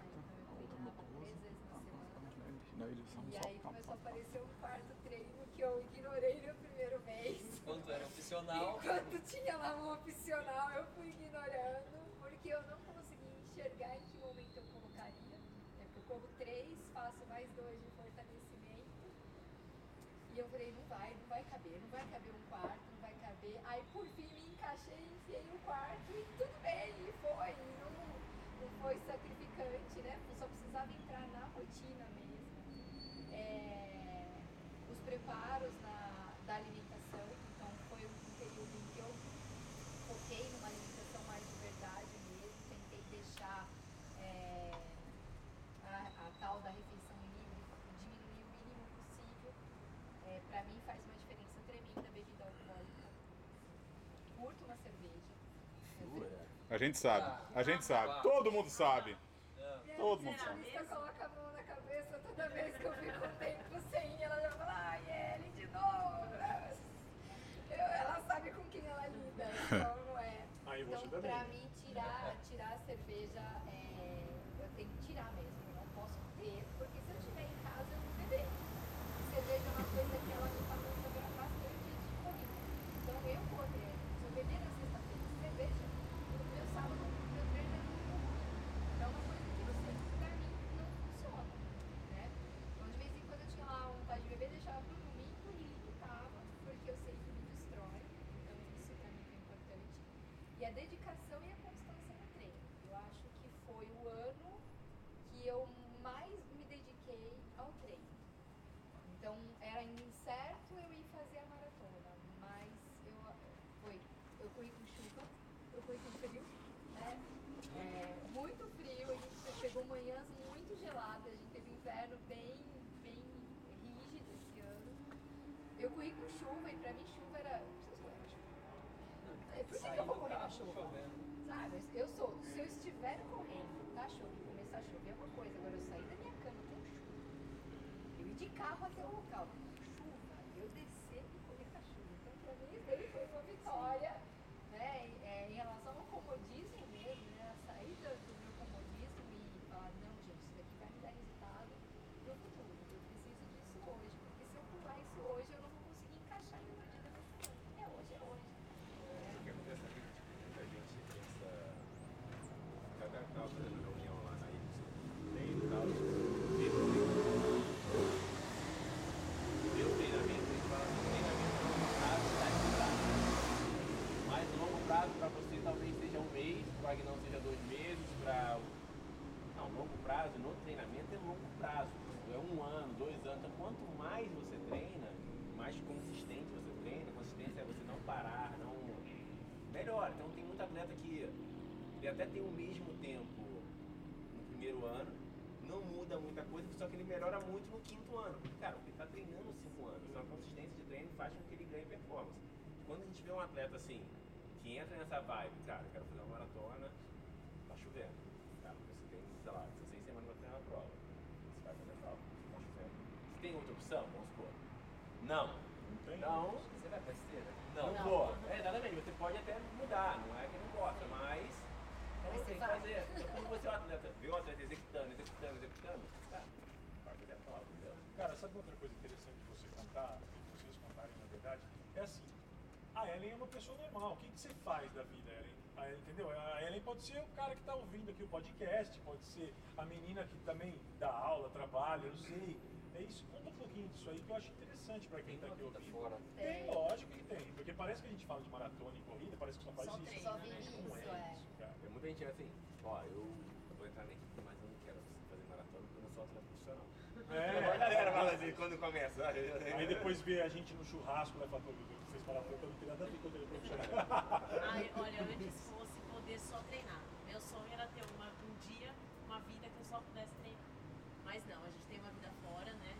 Aí então eu treinava três vezes na semana. E aí começou a aparecer um quarto treino que eu ignorei no primeiro mês. Enquanto era opcional, Enquanto tinha lá um opcional, eu fui ignorando, porque eu não conseguia enxergar em que momento eu colocaria. É porque eu corro três, faço mais dois de fortalecimento. E eu falei, não vai, não vai caber, não vai caber um quarto, não vai caber. Aí por fim me encaixei, enfiei o quarto e tudo bem, e foi. e Não, não foi sacrificante, né? Eu só precisava entrar na rotina mesmo. É, os preparos na, da alimentação, então foi um período em que eu foquei numa alimentação mais de verdade mesmo, tentei deixar é, a, a tal da refeição livre, diminuir o mínimo possível. É, para mim faz uma diferença tremenda a bebida alcoólica. Curto uma cerveja. Eu sei- A gente sabe, a gente sabe. Todo mundo sabe. Todo mundo sabe. Você coloca a mão na cabeça toda vez que eu fico tempo sem, ela já fala, ai, Ellen, de novo. Eu, ela sabe com quem ela lida, então não é. Aí você Então, também. pra mim, tirar, tirar a cerveja, é, eu tenho que tirar mesmo. Eu não posso ter, porque se eu estiver em casa, eu vou beber. E cerveja é uma coisa que ela me faz saber bastante de corrida. Então, eu correr, se eu beber na sexta-feira cerveja, no meu sábado, meu treino é muito ruim. Então, é uma coisa que eu sei que pra mim não funciona. Né? Então, de vez em quando eu tinha lá vontade de beber, deixava pro domingo e limitava, porque eu sei que me destrói. Então, isso pra mim foi importante. E a dedicação e a constância no treino. Eu acho que foi o ano que eu mais me dediquei ao treino. Então, era incerto eu ir fazer a maratona, mas eu, foi, eu corri com chuva, eu corri com frio, né? É, muito frio, a gente pegou manhãs muito geladas, a gente teve inverno bem, bem rígido esse ano. Eu corri com chuva e pra mim chuva era. Preciso correr na chuva. É, Por que, que eu vou correr na chuva? Sabe, eu sou, se eu estiver correndo, tá show, começar a chover é uma coisa, agora eu sair da minha cama com chuva. de carro até o local. Chuva, eu descer e correr com a chuva. Então, pra mim, isso daí foi uma vitória, né? Em, é, em relação ao comodismo mesmo, né? A saída do meu comodismo e falar, não, gente, isso daqui vai me dar resultado no futuro. Eu preciso disso hoje, porque se eu pular isso hoje, eu não vou conseguir encaixar em outra dia da minha semana. É hoje, é hoje. O que acontece aqui, tipo, muita gente pensa. Eu até tava fazendo uma reunião lá na IPS, treino e tal, vê o treinamento. Vê o treinamento e fala assim, treinamento a longo prazo tá estudado. Mas longo prazo para você talvez seja um mês, para que não seja dois meses, para. Não, longo prazo no treinamento é longo prazo. É um ano, dois anos. Então, quanto mais você treina, mais consistente você treina, consistência é você não parar, não. Melhor. Então tem muito atleta que ele até tem o mesmo tempo no primeiro ano, não muda muita coisa, só que ele melhora muito no quinto ano. Cara, ele está treinando cinco anos, então a consistência de treino faz com que ele ganhe performance. Quando a gente vê um atleta assim, que entra nessa vibe, cara, eu quero fazer uma maratona, tá chovendo. Cara, você tem, sei lá, 16 semanas pra treinar a prova. Você vai fazer a prova, tá chovendo. Você tem outra opção? Vamos supor. Não. Não tem? Não, Você vai pra esteira? não, Não. vou. É, exatamente, você pode até mudar, não é que não gosta, mas Mas você tem que fazer. Então, quando você é um atleta, vê um atleta executando, executando, executando, entendeu? Cara, sabe outra coisa interessante de você contar, de vocês contarem na verdade? É assim, a Ellen é uma pessoa normal. O que, que você faz da vida, Ellen? A Ellen, entendeu? A Ellen pode ser o cara que está ouvindo aqui o podcast, pode ser a menina que também dá aula, trabalha, eu sei. É isso, conta um pouquinho disso aí que eu acho interessante para quem Tem está aqui ouvindo. fora. Tem, lógico que tem, porque parece que a gente fala de maratona e corrida, parece que só faz Só isso. treino, Só né? Não é é. isso, cara. Tem muita gente assim, ó, eu vou entrar na equipe, mas eu não quero fazer maratona porque eu não sou atleta profissional. A É. galera fala assim quando começa. Aí depois vê a gente no churrasco, né, fala, "Pô, eu fez maratona, não tem nada a ver com o profissional. Ai, olha, antes fosse poder só treinar. Meu sonho era ter uma, um dia, uma vida que eu só pudesse treinar. Mas não, a gente tem uma vida fora, né?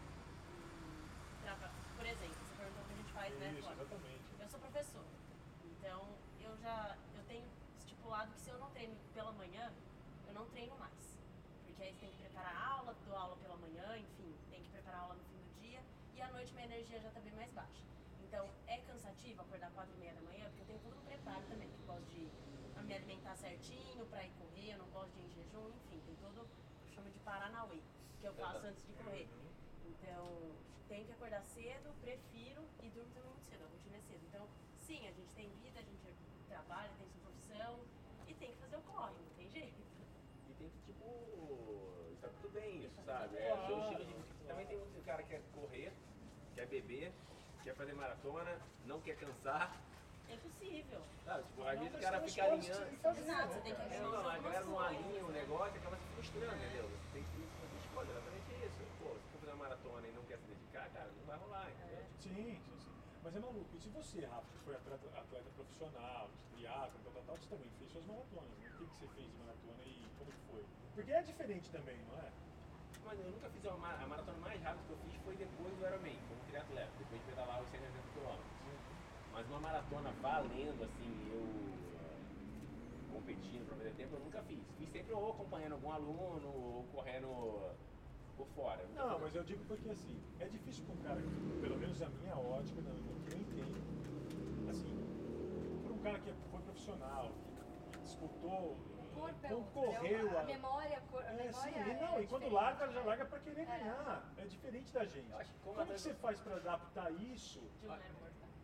E traba- Por exemplo, você perguntou o que a gente faz, né? Isso, exatamente. Eu sou professor. Então, eu já eu tenho estipulado que se eu não treino pela manhã, eu não treino mais. Porque aí você tem que preparar a aula, dou aula pela manhã, enfim, tem que preparar a aula no fim do dia. E à noite minha energia já está bem mais baixa. Então, é cansativo acordar 4 e meia da manhã, porque eu tenho todo um preparo também, que eu gosto de me alimentar certinho para ir correr, eu não gosto de ir em jejum, enfim, tem todo, eu chamo de Paranauê, que eu faço antes de correr. Então, tenho que acordar cedo, prefiro e durmo também muito cedo, a rotina é cedo. Então, sim, a gente tem vida, a gente trabalha, tem sua profissão e tem que fazer o corre, não tem jeito. E tem que, tipo, tá tudo bem isso, sabe? É o seu estilo de vida. Também tem muito cara que quer correr, quer beber, quer fazer maratona, não quer cansar. É possível. Sabe? Tipo, às vezes o cara fica alinhando. que você tem Exato, você tem que É, não, a galera não alinha o negócio e acaba se frustrando, entendeu? Você tem que fazer escolha, exatamente isso. Pô, se for fazer uma maratona e não quer se dedicar, cara, não vai rolar, entendeu? Sim, sim, sim. Mas é maluco. E se você, Rafa, que foi atleta, atleta profissional, de triatlo, tal, tal, tal, você também fez suas maratonas, né? O que, que você fez de maratona e como foi? Porque é diferente também, não é? Mas eu nunca fiz uma, ma- a maratona mais rápida que eu fiz foi depois do Ironman, como triatleta, depois de pedalar os 180 km. Mas uma maratona valendo, assim, eu competindo pra fazer tempo, eu nunca fiz. Fiz sempre ou acompanhando algum aluno, ou correndo por fora. Não, fiz- mas eu digo porque assim, é difícil para um cara, que, pelo menos a minha ótica, no no que eu entendo, assim, para um cara que foi profissional, que, que disputou, O corpo é outro, concorreu né? a memória, a cor- a É, sim, memória não, é e quando diferente, larga, já né? larga para querer É. ganhar. É diferente da gente. Como Como que você faz para adaptar isso? De um.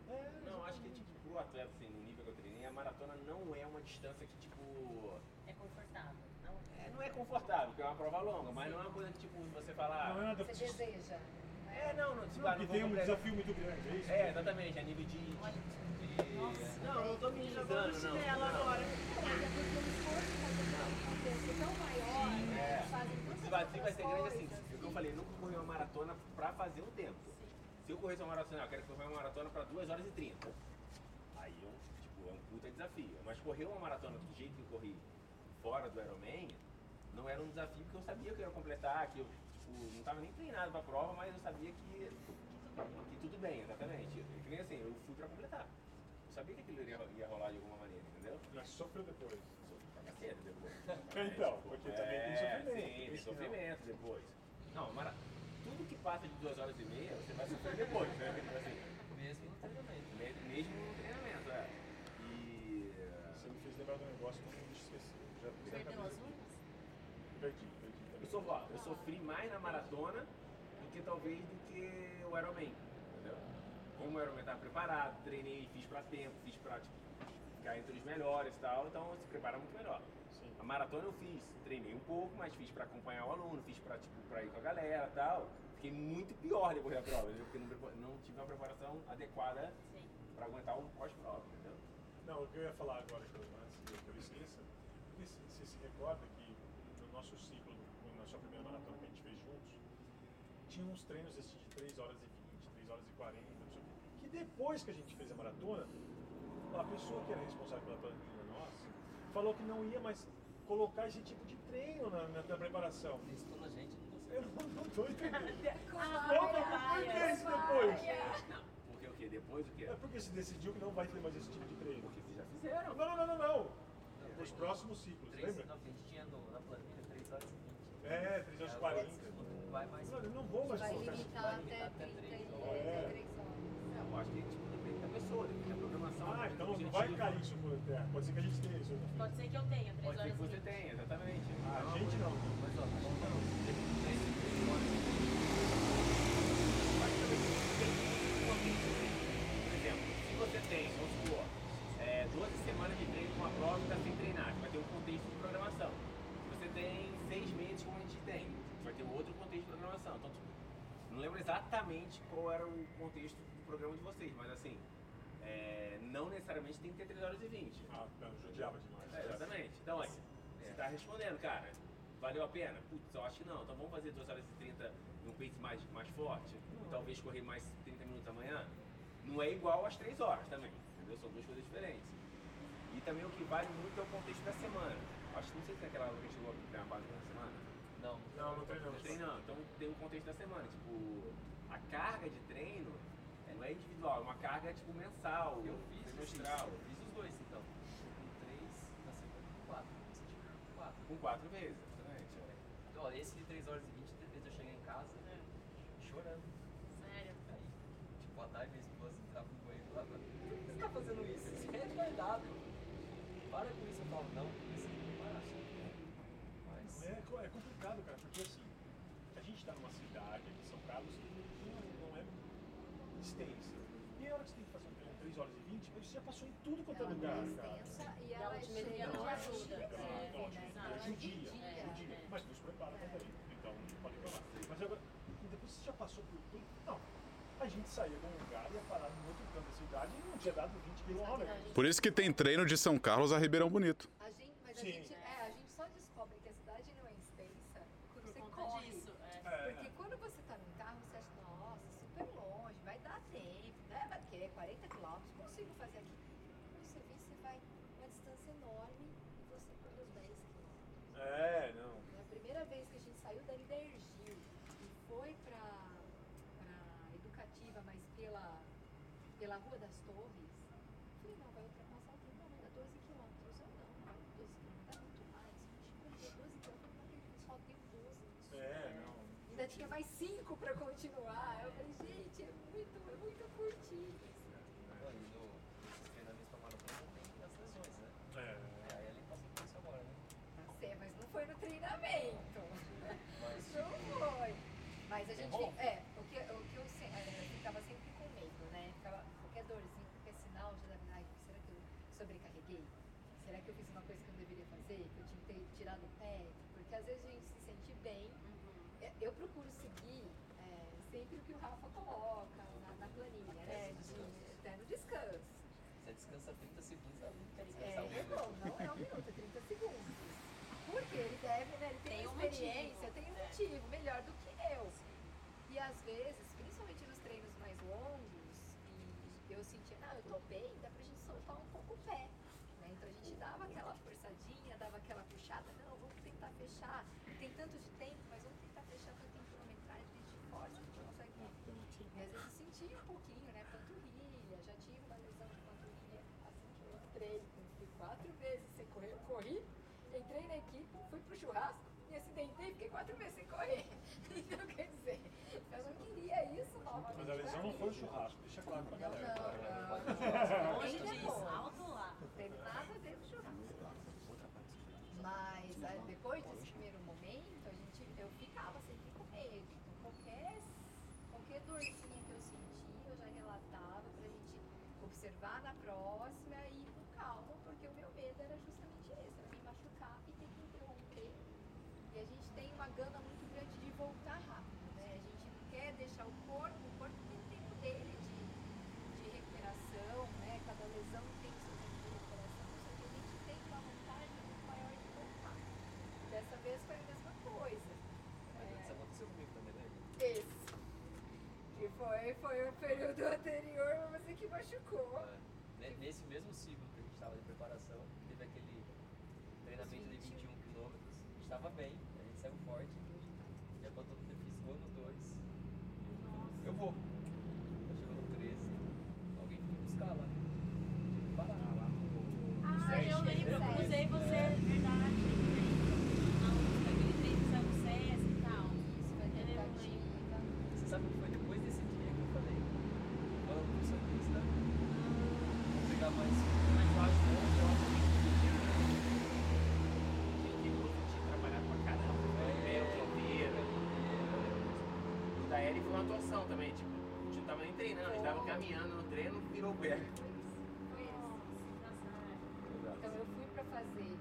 É, Não, acho que tipo, pro atleta, assim, no nível que eu treinei, a maratona não é uma distância que, tipo. É confortável. Não é, não é confortável, porque é uma prova longa, mas não é uma coisa que, tipo, você falar. Não é nada Você deseja. É, não, não, tipo, Não, ah, porque não tem um desafio muito grande, é isso? É, exatamente, a nível de. de- Nossa, não, não tô minimizando, não. chinelo não. agora. Mas é porque o esforço tão maior, né? É. Eles fazem O tantas desafio vai ser grande assim. É o que eu falei, nunca corri uma maratona pra fazer um tempo. Se eu corresse uma maratona, eu quero correr uma maratona pra 2 horas e 30. Aí eu, tipo, é um puta desafio. Mas correr uma maratona do jeito que eu corri fora do Ironman, não era um desafio que eu sabia que eu ia completar, que eu tipo, não tava nem treinado pra prova, mas eu sabia que, que tudo bem, exatamente. Eu, que nem assim, eu fui pra completar. Eu sabia que aquilo ia, ia rolar de alguma maneira, entendeu? Mas sofreu depois. Sofri pra cacete depois. Então, porque também tem É, sofrimento. Sim, tem que não. sofrimento depois. Não, mara... tudo que passa de duas horas e meia, você vai sofrer depois, né? Tipo assim, Mesmo no treinamento. me- mesmo no treinamento, é. E. Você me fez lembrar de um negócio eu não esqueci. Já fiz na Perdeu as cabeça. unhas? Perdi, perdi. Eu, sou, ó, eu sofri mais na maratona do que talvez do que o Ironman, entendeu? Como o Ironman estava preparado, treinei, fiz pra tempo, fiz pra tipo, ficar entre os melhores e tal, então se prepara muito melhor. Sim. A maratona eu fiz, treinei um pouco, mas fiz pra acompanhar o aluno, fiz pra, tipo, pra ir com a galera e tal. Fiquei muito pior depois da prova, entendeu? porque não, não tive uma preparação adequada pra aguentar um pós-prova, entendeu? Não, o que eu ia falar agora, que eu, antes que eu esqueça, porque se- você se recorda que no nosso ciclo, na sua primeira maratona que a gente fez juntos, tinha uns treinos assim, de 3 horas e 20, 3 horas e 40, não sei o quê, que depois que a gente fez a maratona, a pessoa que era responsável pela planilha nossa, falou que não ia mais colocar esse tipo de treino na, na, na preparação. Testou na gente, não Eu não, não tô entendendo. Por que isso depois? Não, porque o quê? Depois o quê? É porque se decidiu que não vai ter mais esse tipo de treino. Porque vocês já fizeram. Não, não, não, não, não. Os próximos ciclos, Três, lembra? não, a gente tinha no, na planilha 3 horas e 20. É, 3 horas e 40. Não vai mais. Mano, eu não vou mais Vai limitar vai até limitar até 30 três e horas. É. 33 horas. É, eu acho que tipo, depende da pessoa, depende da programação. Ah, então não vai cair isso por terra. Pode ser que a gente tenha isso. Pode ser que eu tenha 3 Pode ser horas que e você 20. tenha, exatamente. Ah, a gente não. Mas ó, horas. Tem um contexto. Por exemplo, se você tem, vamos supor, é, 12 semanas de treino com uma prova e está sem treinar, você vai ter um contexto de programação. Se você tem 6 meses, como a gente tem, você vai ter um outro contexto de programação. Então, tipo, não lembro exatamente qual era o contexto do programa de vocês, mas assim, é, não necessariamente tem que ter 3 horas e 20. Ah, não, judiava demais. É, exatamente. Então, aí, você tá respondendo, cara, valeu a pena? Putz, eu acho que não. Então vamos fazer 2 horas e 30 num pace mais, mais forte? E talvez correr mais 30 minutos amanhã? Não é igual às 3 horas também, entendeu? São duas coisas diferentes. E também o que vale muito é o contexto da semana. Acho que não sei se é aquela hora que a gente chegou a base da semana. Não, Não, não treinamos. Treinando, então tem um contexto da semana. Tipo, a carga de treino é, não é individual, é uma carga tipo mensal, Eu fiz, semestral. eu fiz os dois então. Com três na semana com quatro. Com quatro. Com quatro vezes, exatamente. é. Então, ó, esse de 3 horas e 20, depois eu chegar em casa, né, chorando. Sério. Aí, tipo, a Thay, minha esposa, entrava no banheiro lá, por que você tá fazendo isso? Isso é retardado. Para com isso, eu falo, não, isso não para. Mas, É, co- é complicado, cara, porque assim, a gente tá numa cidade aqui em São Carlos que não, não é extensa. E a hora que você tem que fazer um treino 3 horas e 20, você já passou em tudo quanto é Ela lugar, é cara. extensa e Dá ela é cheia de te ajuda. ajuda. É, Ótimo, exato. é judia, É, judia. é. Mas nos prepara também, então não pode reclamar. Mas agora, e depois você já passou por tudo. Não, a gente saía de um lugar e ia parar no outro canto da cidade e não tinha dado 20 quilômetros. Por isso que tem treino de São Carlos a Ribeirão Bonito. A gente, mas a Sim. gente, é, a gente só descobre que a cidade não é extensa quando Por você conta corre. disso. É. É, Porque quando você tá num carro, você acha, nossa, super longe, vai dar tempo, né? Vai que 40 quilômetros, consigo fazer aqui. Quando você vê, você vai uma distância enorme e você corre os 10 quilômetros. é, não. É a primeira vez que a gente saiu da Lidergil e foi pra, pra Educativa, mas pela, pela Rua das Torres, eu falei, não, vai ultrapassar o tempo, não, vai dar 12 quilômetros. Eu não, não vai 12 quilômetros, dá muito mais. A gente corria 12 quilômetros, não acredito, só tem 12. isso É, não. Ainda tinha mais 5 pra continuar. Eu falei, gente, é muito, é muito curtinho. Não, e no, esses treinamentos pra maratona não tem as lesões, né? É. Aí ela passou por isso agora, né? Tá certo, mas não foi no treinamento. Mas, Não foi. Mas a gente. bom. É, o que, o que eu, se- é, eu ficava sempre com medo, né? Ficava qualquer dorzinho, qualquer sinal, já dava, ai, será que eu sobrecarreguei? Será que eu fiz uma coisa que eu não deveria fazer? Que eu tinha que ter tirado o pé? Porque às vezes a gente se sente bem. Uhum. É, Eu procuro seguir é, sempre o que o Rafa coloca na, na planilha, né? De eterno descanso. você descansa 30 segundos, não quer É, descansar um é bom, não é um minuto, é 30 segundos. Porque ele deve, né? Ele tem, Tem um uma experiência, motivo. tem um É. motivo melhor do que eu. E às vezes, principalmente nos treinos mais longos, e eu sentia, não, eu tô bem, dá pra gente soltar um pouco o pé. né? Então a gente dava aquela forçadinha, dava aquela puxada, não, vamos tentar fechar. Aí foi o período anterior, mas você que machucou. É. Nesse mesmo ciclo que a gente estava de preparação, teve aquele treinamento de 21 km, a gente estava bem, também, tipo, a gente não tava nem treinando, a gente tava caminhando no treino, virou pé. Foi isso. Então eu fui para fazer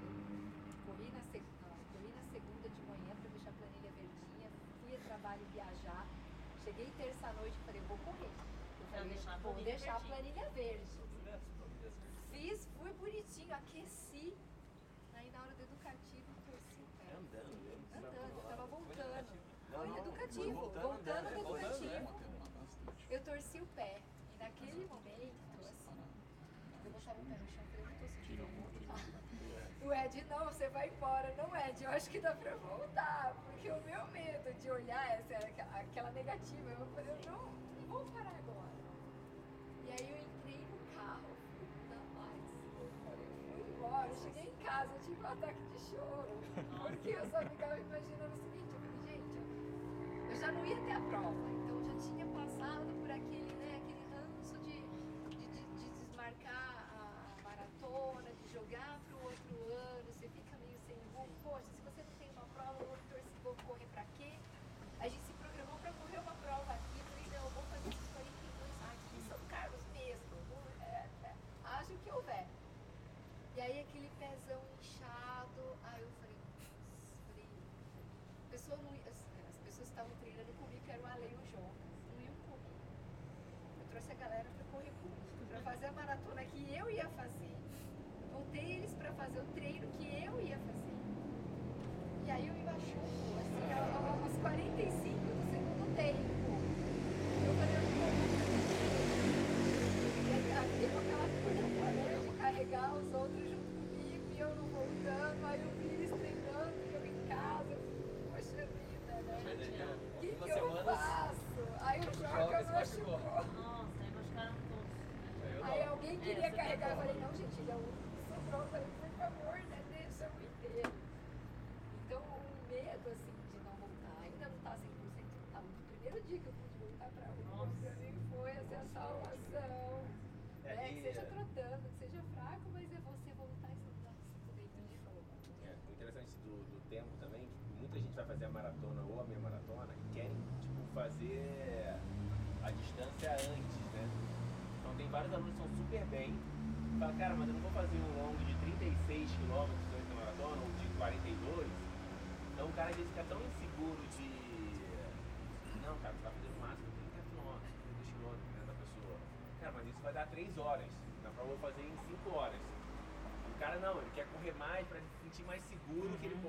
corrida segunda, corrida segunda de manhã para deixar a planilha verdinha, fui a trabalho viajar, cheguei terça-noite e falei, vou correr. Eu deixar deixar a planilha verde. Né? Fiz, fui bonitinho, aqueci. Aí na hora do educativo torci o pé. Andando, andando, eu tava voltando. Não, não, educativo, voltando, voltando, andando, é voltando, o Ed, não, você vai embora. Não, Ed, eu acho que dá pra voltar. Porque o meu medo de olhar essa, aquela negativa, eu falei, eu não, não vou parar agora. E aí eu entrei no carro, na mais. Eu fui embora, eu cheguei em casa, tive um ataque de choro. Porque eu só ficava imaginando o seguinte, eu falei, gente, eu já não ia ter a prova. galera para correr comigo, para fazer a maratona que eu ia fazer. Voltei eles para fazer o treino que eu ia fazer. E aí eu me machuco,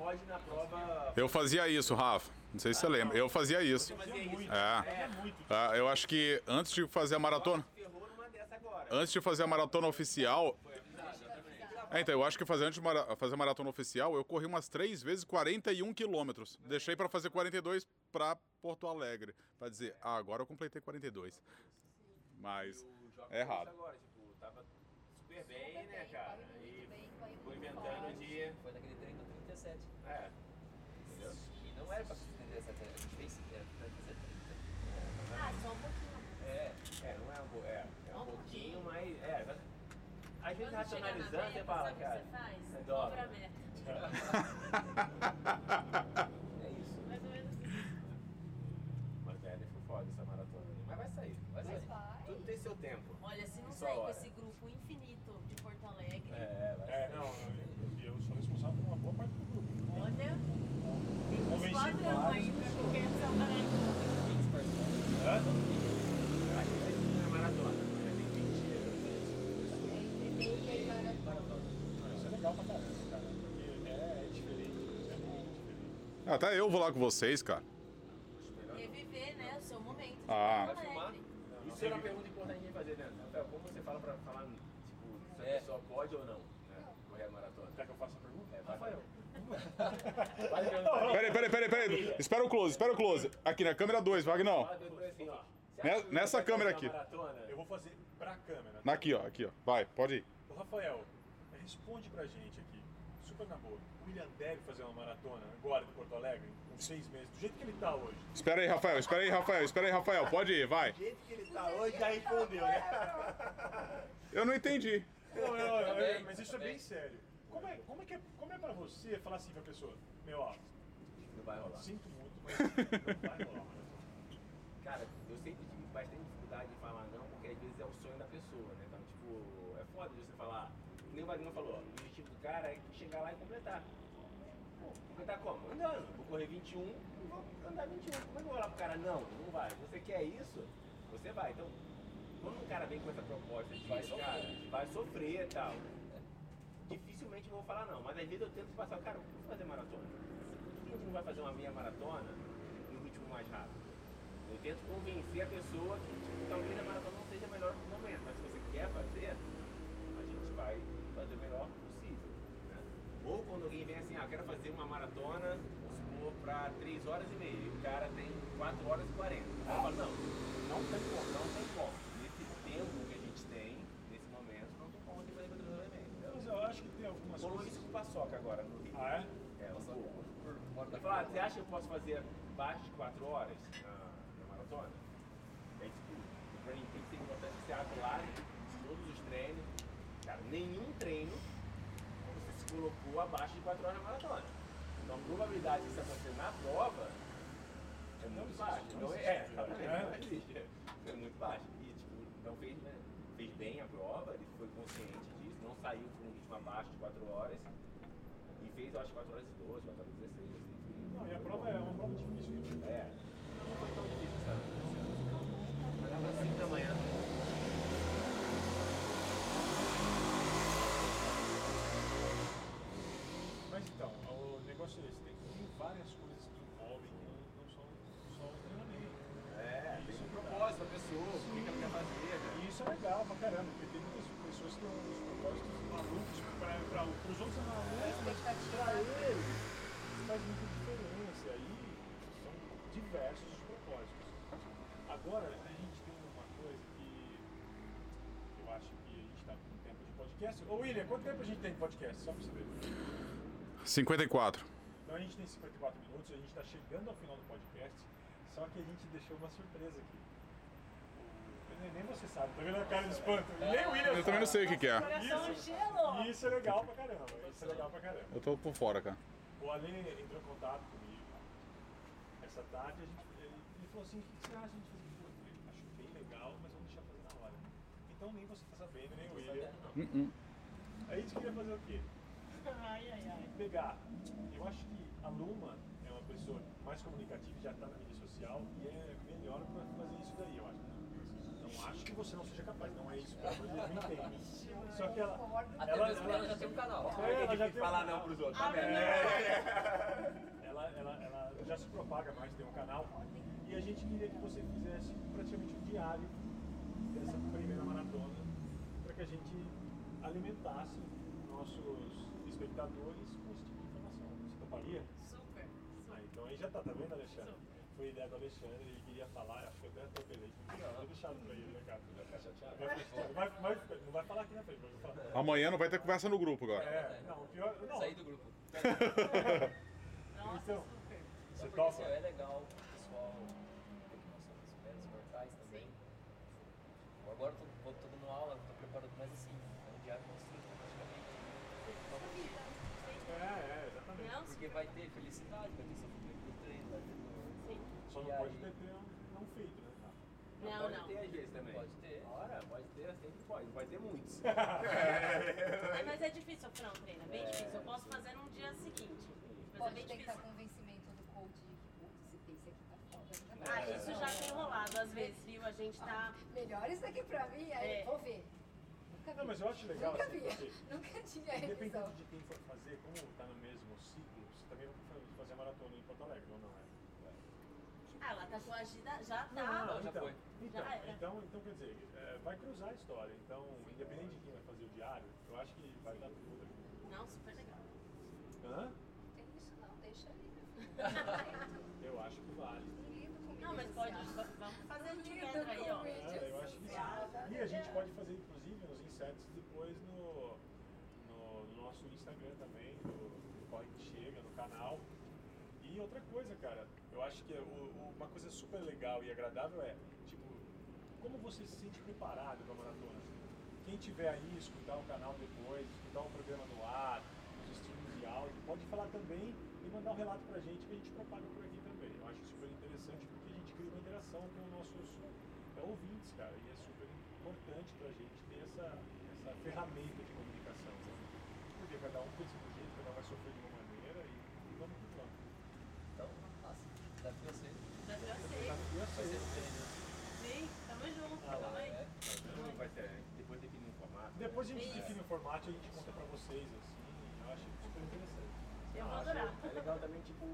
pode na prova. Eu fazia isso, Rafa. Não sei se você lembra. Eu fazia isso. É, é. é. é ah, eu acho que antes de fazer a maratona. Antes de fazer a maratona oficial. É, então, eu acho que fazer antes de mara fazer a maratona oficial, eu corri umas três vezes 41 quilômetros. Deixei para fazer 42 para Porto Alegre. Para dizer, ah, agora eu completei 42. Mas é errado. Tipo, tava super bem, né, cara? E foi inventando de. Foi daquele treino 77. É. Entendeu? E não era pra ser 77, a gente fez era pra fazer 30. Ah, só um pouquinho. É, é, não é um, é, é um, um pouquinho, pouquinho, mas. É, mas, a gente racionalizando, meta, você fala, cara. Você faz? É dobra. Dobra a meta. é isso. Mais ou menos isso. Mas é, foi foda essa maratona. Mas vai sair, vai mas sair. Vai. Tudo tem seu tempo. Olha, se não sair com esse Até eu vou lá com vocês, cara. Reviver, né, o seu momento Ah. Isso é uma pergunta importante de fazer, né? Rafael, como você fala pra falar, tipo, se a É. pessoa pode ou não, né? Correr a maratona? Quer que eu faça a pergunta? É. Rafael. Peraí, peraí, peraí, peraí. Espera o close, espera o close. Aqui na câmera 2, Vagnão. Assim, que nessa câmera aqui. Eu vou fazer pra câmera. Aqui, ó, aqui, ó. Vai, pode ir. Ô, Rafael, responde pra gente aqui, super na boa. O William deve fazer uma maratona agora de Porto Alegre, com seis meses, do jeito que ele tá hoje. Espera aí, Rafael, espera aí, Rafael, espera aí, Rafael. Pode ir, vai. Do jeito que ele tá hoje, já respondeu, né? Eu não entendi. Não, não, não, Também, mas isso é também. bem sério. Como é, como, é que é, como é pra você falar assim pra pessoa? Meu, ó, Não vai rolar. sinto muito, mas não vai rolar. Cara, eu sempre tive bastante dificuldade de falar não, porque às vezes é o sonho da pessoa, né? Então, tipo, é foda de você falar. Nem o Wagner falou, ó, o objetivo do cara é chegar lá e completar. Pô, completar como? Andando. Vou correr 21 e vou andar 21. Como é que eu vou falar pro cara, não, não vai. Você quer isso? Você vai. Então, quando um cara vem com essa proposta de Vai cara, sofrer. vai sofrer e tal, dificilmente eu vou falar não. Mas às vezes eu tento passar, cara, vou fazer maratona. Por que a gente não vai fazer uma meia maratona no ritmo mais rápido? Eu tento convencer a pessoa que tipo, talvez a maratona não seja o melhor momento, mas se você quer fazer, a gente vai fazer o melhor? Ou quando alguém vem assim, ah, eu quero fazer uma maratona, vamos supor, para 3 horas e meia, e o cara tem 4 horas e 40. Aí eu falo, não, não tem como, não tem como. Nesse tempo que a gente tem, nesse momento, não tem como você fazer para 3 horas e meia. Mas eu acho que tem algumas Rolou coisas. isso com o Paçoca agora no Rio. Ah, é? É, fora da Ele falou, ah, você acha que eu posso fazer abaixo de 4 horas na, na maratona? É tipo, pra mim tem que ser importante que você abre lá de todos os treinos. Cara, nenhum colocou abaixo de 4 horas na maratona. Então a probabilidade de isso acontecer na prova é muito baixa. Então, é, exatamente, É. não existe. É muito baixa. E tipo, então fez, né, fez bem a prova, ele foi consciente disso, não saiu com um ritmo abaixo de 4 horas. E fez, eu acho, 4 horas e 12, 4 horas e 16. Assim, Não, e a prova é uma prova difícil. né? é. Não foi tão difícil, sabe? Mas tava 5 da manhã. Mas então, o negócio é esse, tem, tem várias coisas que envolvem que não, não são só o treinamento. É, tem um propósito da pessoa, o que que ela quer fazer, né? E isso é legal pra caramba, porque tem muitas pessoas que têm uns propósitos malucos para os outros é malucos, mas pra eles isso faz muita diferença. E são diversos os propósitos. Agora, a gente tem uma coisa que eu acho que a gente está com tempo de podcast. Ô William, quanto tempo a gente tem de podcast? Só pra você ver. 54. Então a gente tem 54 minutos, a gente está chegando ao final do podcast, só que a gente deixou uma surpresa aqui. O- Nem, nem você sabe, tá vendo a cara de espanto? Nem o William Eu também não sei o que, que é. Coração Isso. gelo! Isso é legal pra caramba, isso é legal pra caramba. Eu tô por fora, cara. O Ale entrou em contato comigo essa tarde, a gente, ele, ele falou assim, o que você acha de a gente fazer? Eu falei, acho bem legal, mas vamos deixar fazer na hora. Então nem você tá sabendo, nem o William. Uh-uh. Aí a gente queria fazer o quê? Ai, ai, ai. pegar. Eu acho que a Luma é uma pessoa mais comunicativa, já está na mídia social e é melhor para fazer isso daí, eu acho. Não acho que você não seja capaz, não é isso que ela me entende. Só que ela. Até ela, mesmo porque ela já tem um canal. É, ela já tem falar não pros outros. Ah, tá vendo? não. ela, ela, ela já se propaga mais, tem um canal. E a gente queria que você fizesse praticamente um diário dessa primeira maratona, para que a gente alimentasse nossos espectadores com esse tipo de informação. Você toparia? Super, Ah, super. então aí já tá, tá vendo, Alexandre? Super. Foi ideia do Alexandre, ele queria falar, acho que eu até atropelei. Não, vou deixar pra ele, né, cara? Vai ficar chateado? Vai, ficar- vai, vai, não vai falar aqui na frente, mas vai falar. Amanhã não vai ter conversa no grupo agora. É, não, o pior. Não, Sair do grupo. Nossa, Então, super. você topa? é legal o pessoal, porque nós somos meros mortais também, garoto, mas assim, é um diário construído praticamente. uma corrida. É, é, exatamente. Não, Porque vai ter felicidade, vai ter sofrimento do treino, vai ter dor. Sim. Só E não pode aí? ter, um, não feito, né? Não, pode não. ter às vezes também. Pode ter. Ora, pode ter, sempre pode. Não pode ter muitos. É, mas é difícil para um treino, é bem É, difícil. Eu posso fazer num dia seguinte, mas é Pode bem tentar difícil. convencimento do coach de que, putz, esse pace aqui tá foda. Ah, isso já tem rolado às vezes, viu? A gente tá. Melhor isso aqui pra mim, aí É. vou ver. Não, mas eu acho legal Nunca assim, vi. porque Nunca tinha revisão. independente de quem for fazer, como tá no mesmo ciclo, você também vai fazer a maratona em Porto Alegre, ou não é? Tá coagida, já tá. não, já então, foi. Então, Já então, então, quer dizer, é, vai cruzar a história. Então, independente de quem vai fazer o diário, eu acho que vai dar tudo. Não, super legal. Hã? Tem isso não, deixa ali. Eu acho que vale. Não, mas pode. Vamos fazer de Lido pedra aí, ó. É, eu acho que sim. E a gente pode fazer, inclusive, uns insetos depois no, no, no nosso Instagram também, do, do Corre que Chega, no canal. E outra coisa, cara, eu acho que o- uma coisa super legal e agradável é, tipo, como você se sente preparado para a maratona. Quem tiver aí, escutar o canal depois, escutar o programa no ar, os streams de áudio, pode falar também e mandar um relato pra gente que a gente propaga por aqui também. Eu acho super interessante porque a gente cria uma interação com os nossos é, ouvintes, cara, e é super importante pra gente ter essa, essa ferramenta de comunicação. né? Porque cada um pensa de um jeito, cada um vai sofrer de uma maneira e, e vamos que vamos. Então, passa. Deve você. Já já sei. Eu Vai ser. Sim, tamo junto. Ah, tamo aí. É. Não vai ser. Depois definir um formato. Depois a gente Isso. define o formato e a gente conta pra vocês, assim, eu acho super interessante. Eu vou Acho- adorar. É legal também, tipo.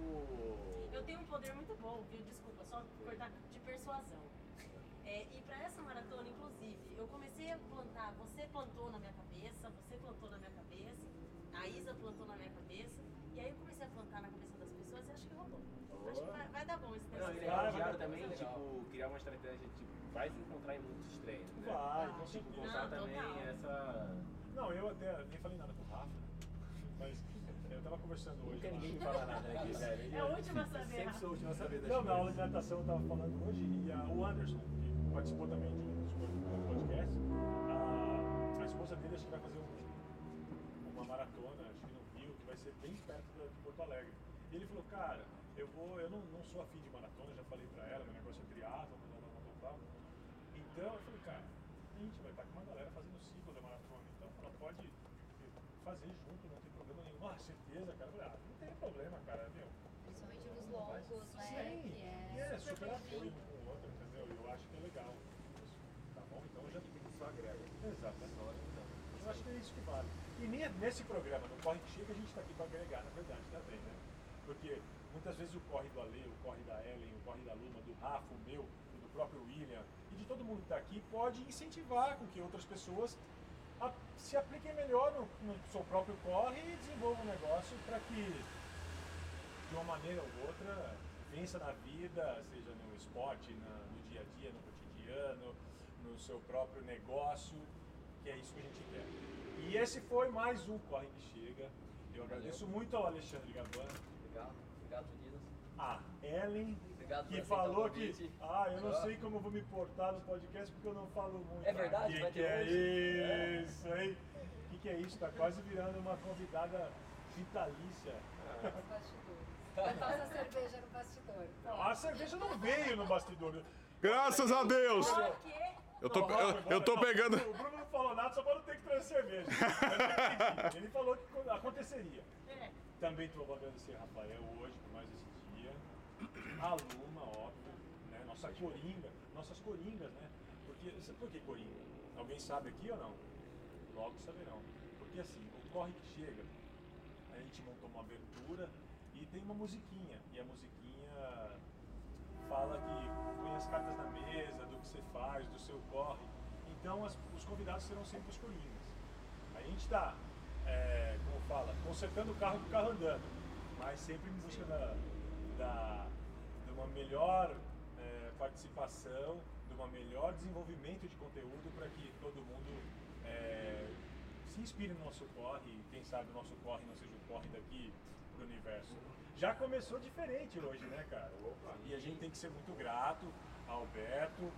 Eu tenho um poder muito bom, viu? Desculpa, só cortar de persuasão. É, e para essa maratona, inclusive, eu comecei a plantar, você plantou na minha cabeça, você plantou na minha cabeça, a Isa plantou na minha cabeça, e aí eu comecei a plantar na cabeça das pessoas e acho que rolou. Acho que vai, vai dar bom esse Não, e negócio. legal Vai, o vai diário dar também, legal. tipo, criar uma estratégia, tipo, vai se encontrar em muitos Tipo, certeza. usar Não, também total. essa. Não, eu até nem falei nada com o Rafa, mas eu tava conversando hoje. Nunca lá. ninguém me fala nada aqui, velho. Ele É a última a saber, Sempre sou a saber das Não, na aula de natação eu tava falando hoje e a- o Anderson, que participou também de um dos pod- podcasts, a, a esposa dele acho que vai fazer um- uma maratona, acho que no Rio, que vai ser bem perto da- de Porto Alegre. E ele falou, cara, eu vou, eu não, não sou afim de maratona, já falei pra ela, meu negócio é triatlo, tal, tal, tal, tal. Então eu falei, cara, a gente vai estar com uma galera fazendo o ciclo da maratona, então ela pode fazer junto, não tem problema nenhum. Ah, certeza, cara. Falei, ah, não tem problema, cara, meu. Principalmente nos longos, né? Sim, Que é é super apoio um com o outro, entendeu? Eu acho que é legal. isso. Tá bom? Então eu já Só agrega. Exatamente. Eu acho que é isso que vale. E ne- nesse programa, no Corre que Chega, a gente está aqui para agregar, na verdade, também, né? Porque muitas vezes o corre do Ale, o corre da Ellen, o corre da Luma, do Rafa, o meu, o do próprio William, de todo mundo que está aqui, pode incentivar com que outras pessoas a- se apliquem melhor no, no seu próprio corre e desenvolvam um negócio para que, de uma maneira ou outra, vença na vida, seja no esporte, na- no dia a dia, no cotidiano, no seu próprio negócio, que é isso que a gente quer. E esse foi mais um Corre que Chega. Eu agradeço muito ao Alexandre Gavan, Obrigado. Obrigado, meninas. a Ellen, Obrigado que falou que, ah, eu não Ah. sei como eu vou me portar no podcast porque eu não falo muito. É verdade? Vai que, ter que hoje? é isso, hein? O que, que é isso? Tá quase virando uma convidada vitalícia. Bastidores. Vai passar cerveja no bastidor. A cerveja não veio no bastidor. Graças a Deus! Eu tô, Não, eu, eu tô não, pegando. O Bruno não falou nada só para não ter que trazer cerveja. Ele falou que aconteceria. é, Também estou agradecer a Rafael hoje por mais esse dia. A Luma, óbvio, né? Nossa coringa, nossas coringas, né? Porque, por que coringa? Alguém sabe aqui ou não? Logo saberão. Porque assim, o corre que chega, a gente montou uma abertura e tem uma musiquinha. E a musiquinha fala que põe as cartas na mesa, do que você faz, do seu corre. Então as- os convidados serão sempre os coringas. A gente está, como fala, consertando o carro do carro andando, mas sempre em busca da, da- uma melhor é, participação, de uma melhor desenvolvimento de conteúdo para que todo mundo é, se inspire no nosso corre e quem sabe o nosso corre não seja o corre daqui pro universo. Já começou diferente hoje, né, cara? E a gente tem que ser muito grato ao Alberto,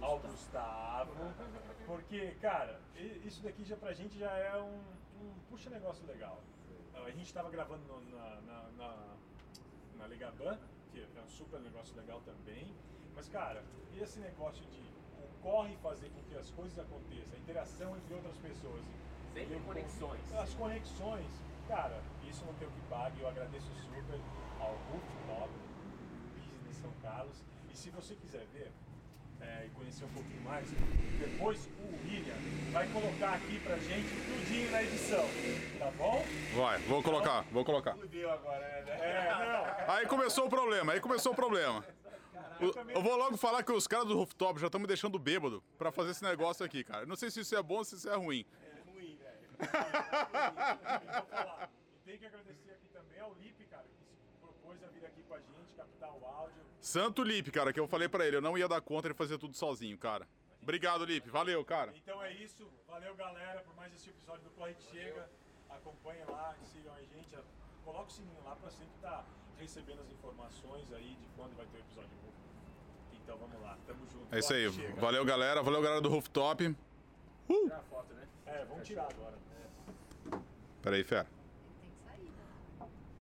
ao Gustavo, porque, cara, isso daqui já pra gente já é um, um puxa negócio legal. A gente tava gravando no- na, na, na, na É um super negócio legal também, mas, cara, esse negócio de o corre fazer com que as coisas aconteçam, a interação entre outras pessoas. Sempre Eu- conexões. As conexões, cara, isso não tem o que pague. Eu agradeço super ao Rooftop Business São Carlos. E se você quiser ver é, e conhecer um pouquinho mais, depois o William vai colocar aqui pra gente tudinho na edição, tá bom? Vai, vou colocar, vou colocar. Fudeu agora, né? É. Aí começou o problema, aí começou o problema. Eu, eu vou logo falar que os caras do rooftop já estão me deixando bêbado pra fazer esse negócio aqui, cara. Não sei se isso é bom ou se isso é ruim. É ruim, velho. Falar. E tem que agradecer aqui também ao Lipe, cara, que se propôs a vir aqui com a gente, captar o áudio. Santo Lipe, cara, que eu falei pra ele, eu não ia dar conta de fazer tudo sozinho, cara. Obrigado, Lipe. Valeu, cara. Então é isso. Valeu, galera, por mais esse episódio do Corre que Chega. Acompanhem lá, sigam a gente. Coloca o sininho lá pra sempre estar recebendo as informações aí de quando vai ter o episódio novo. Então vamos lá, tamo junto. É isso aí. Valeu, galera. Valeu, galera do rooftop. Tirar a foto, né? É, vamos tirar agora. Peraí, fera.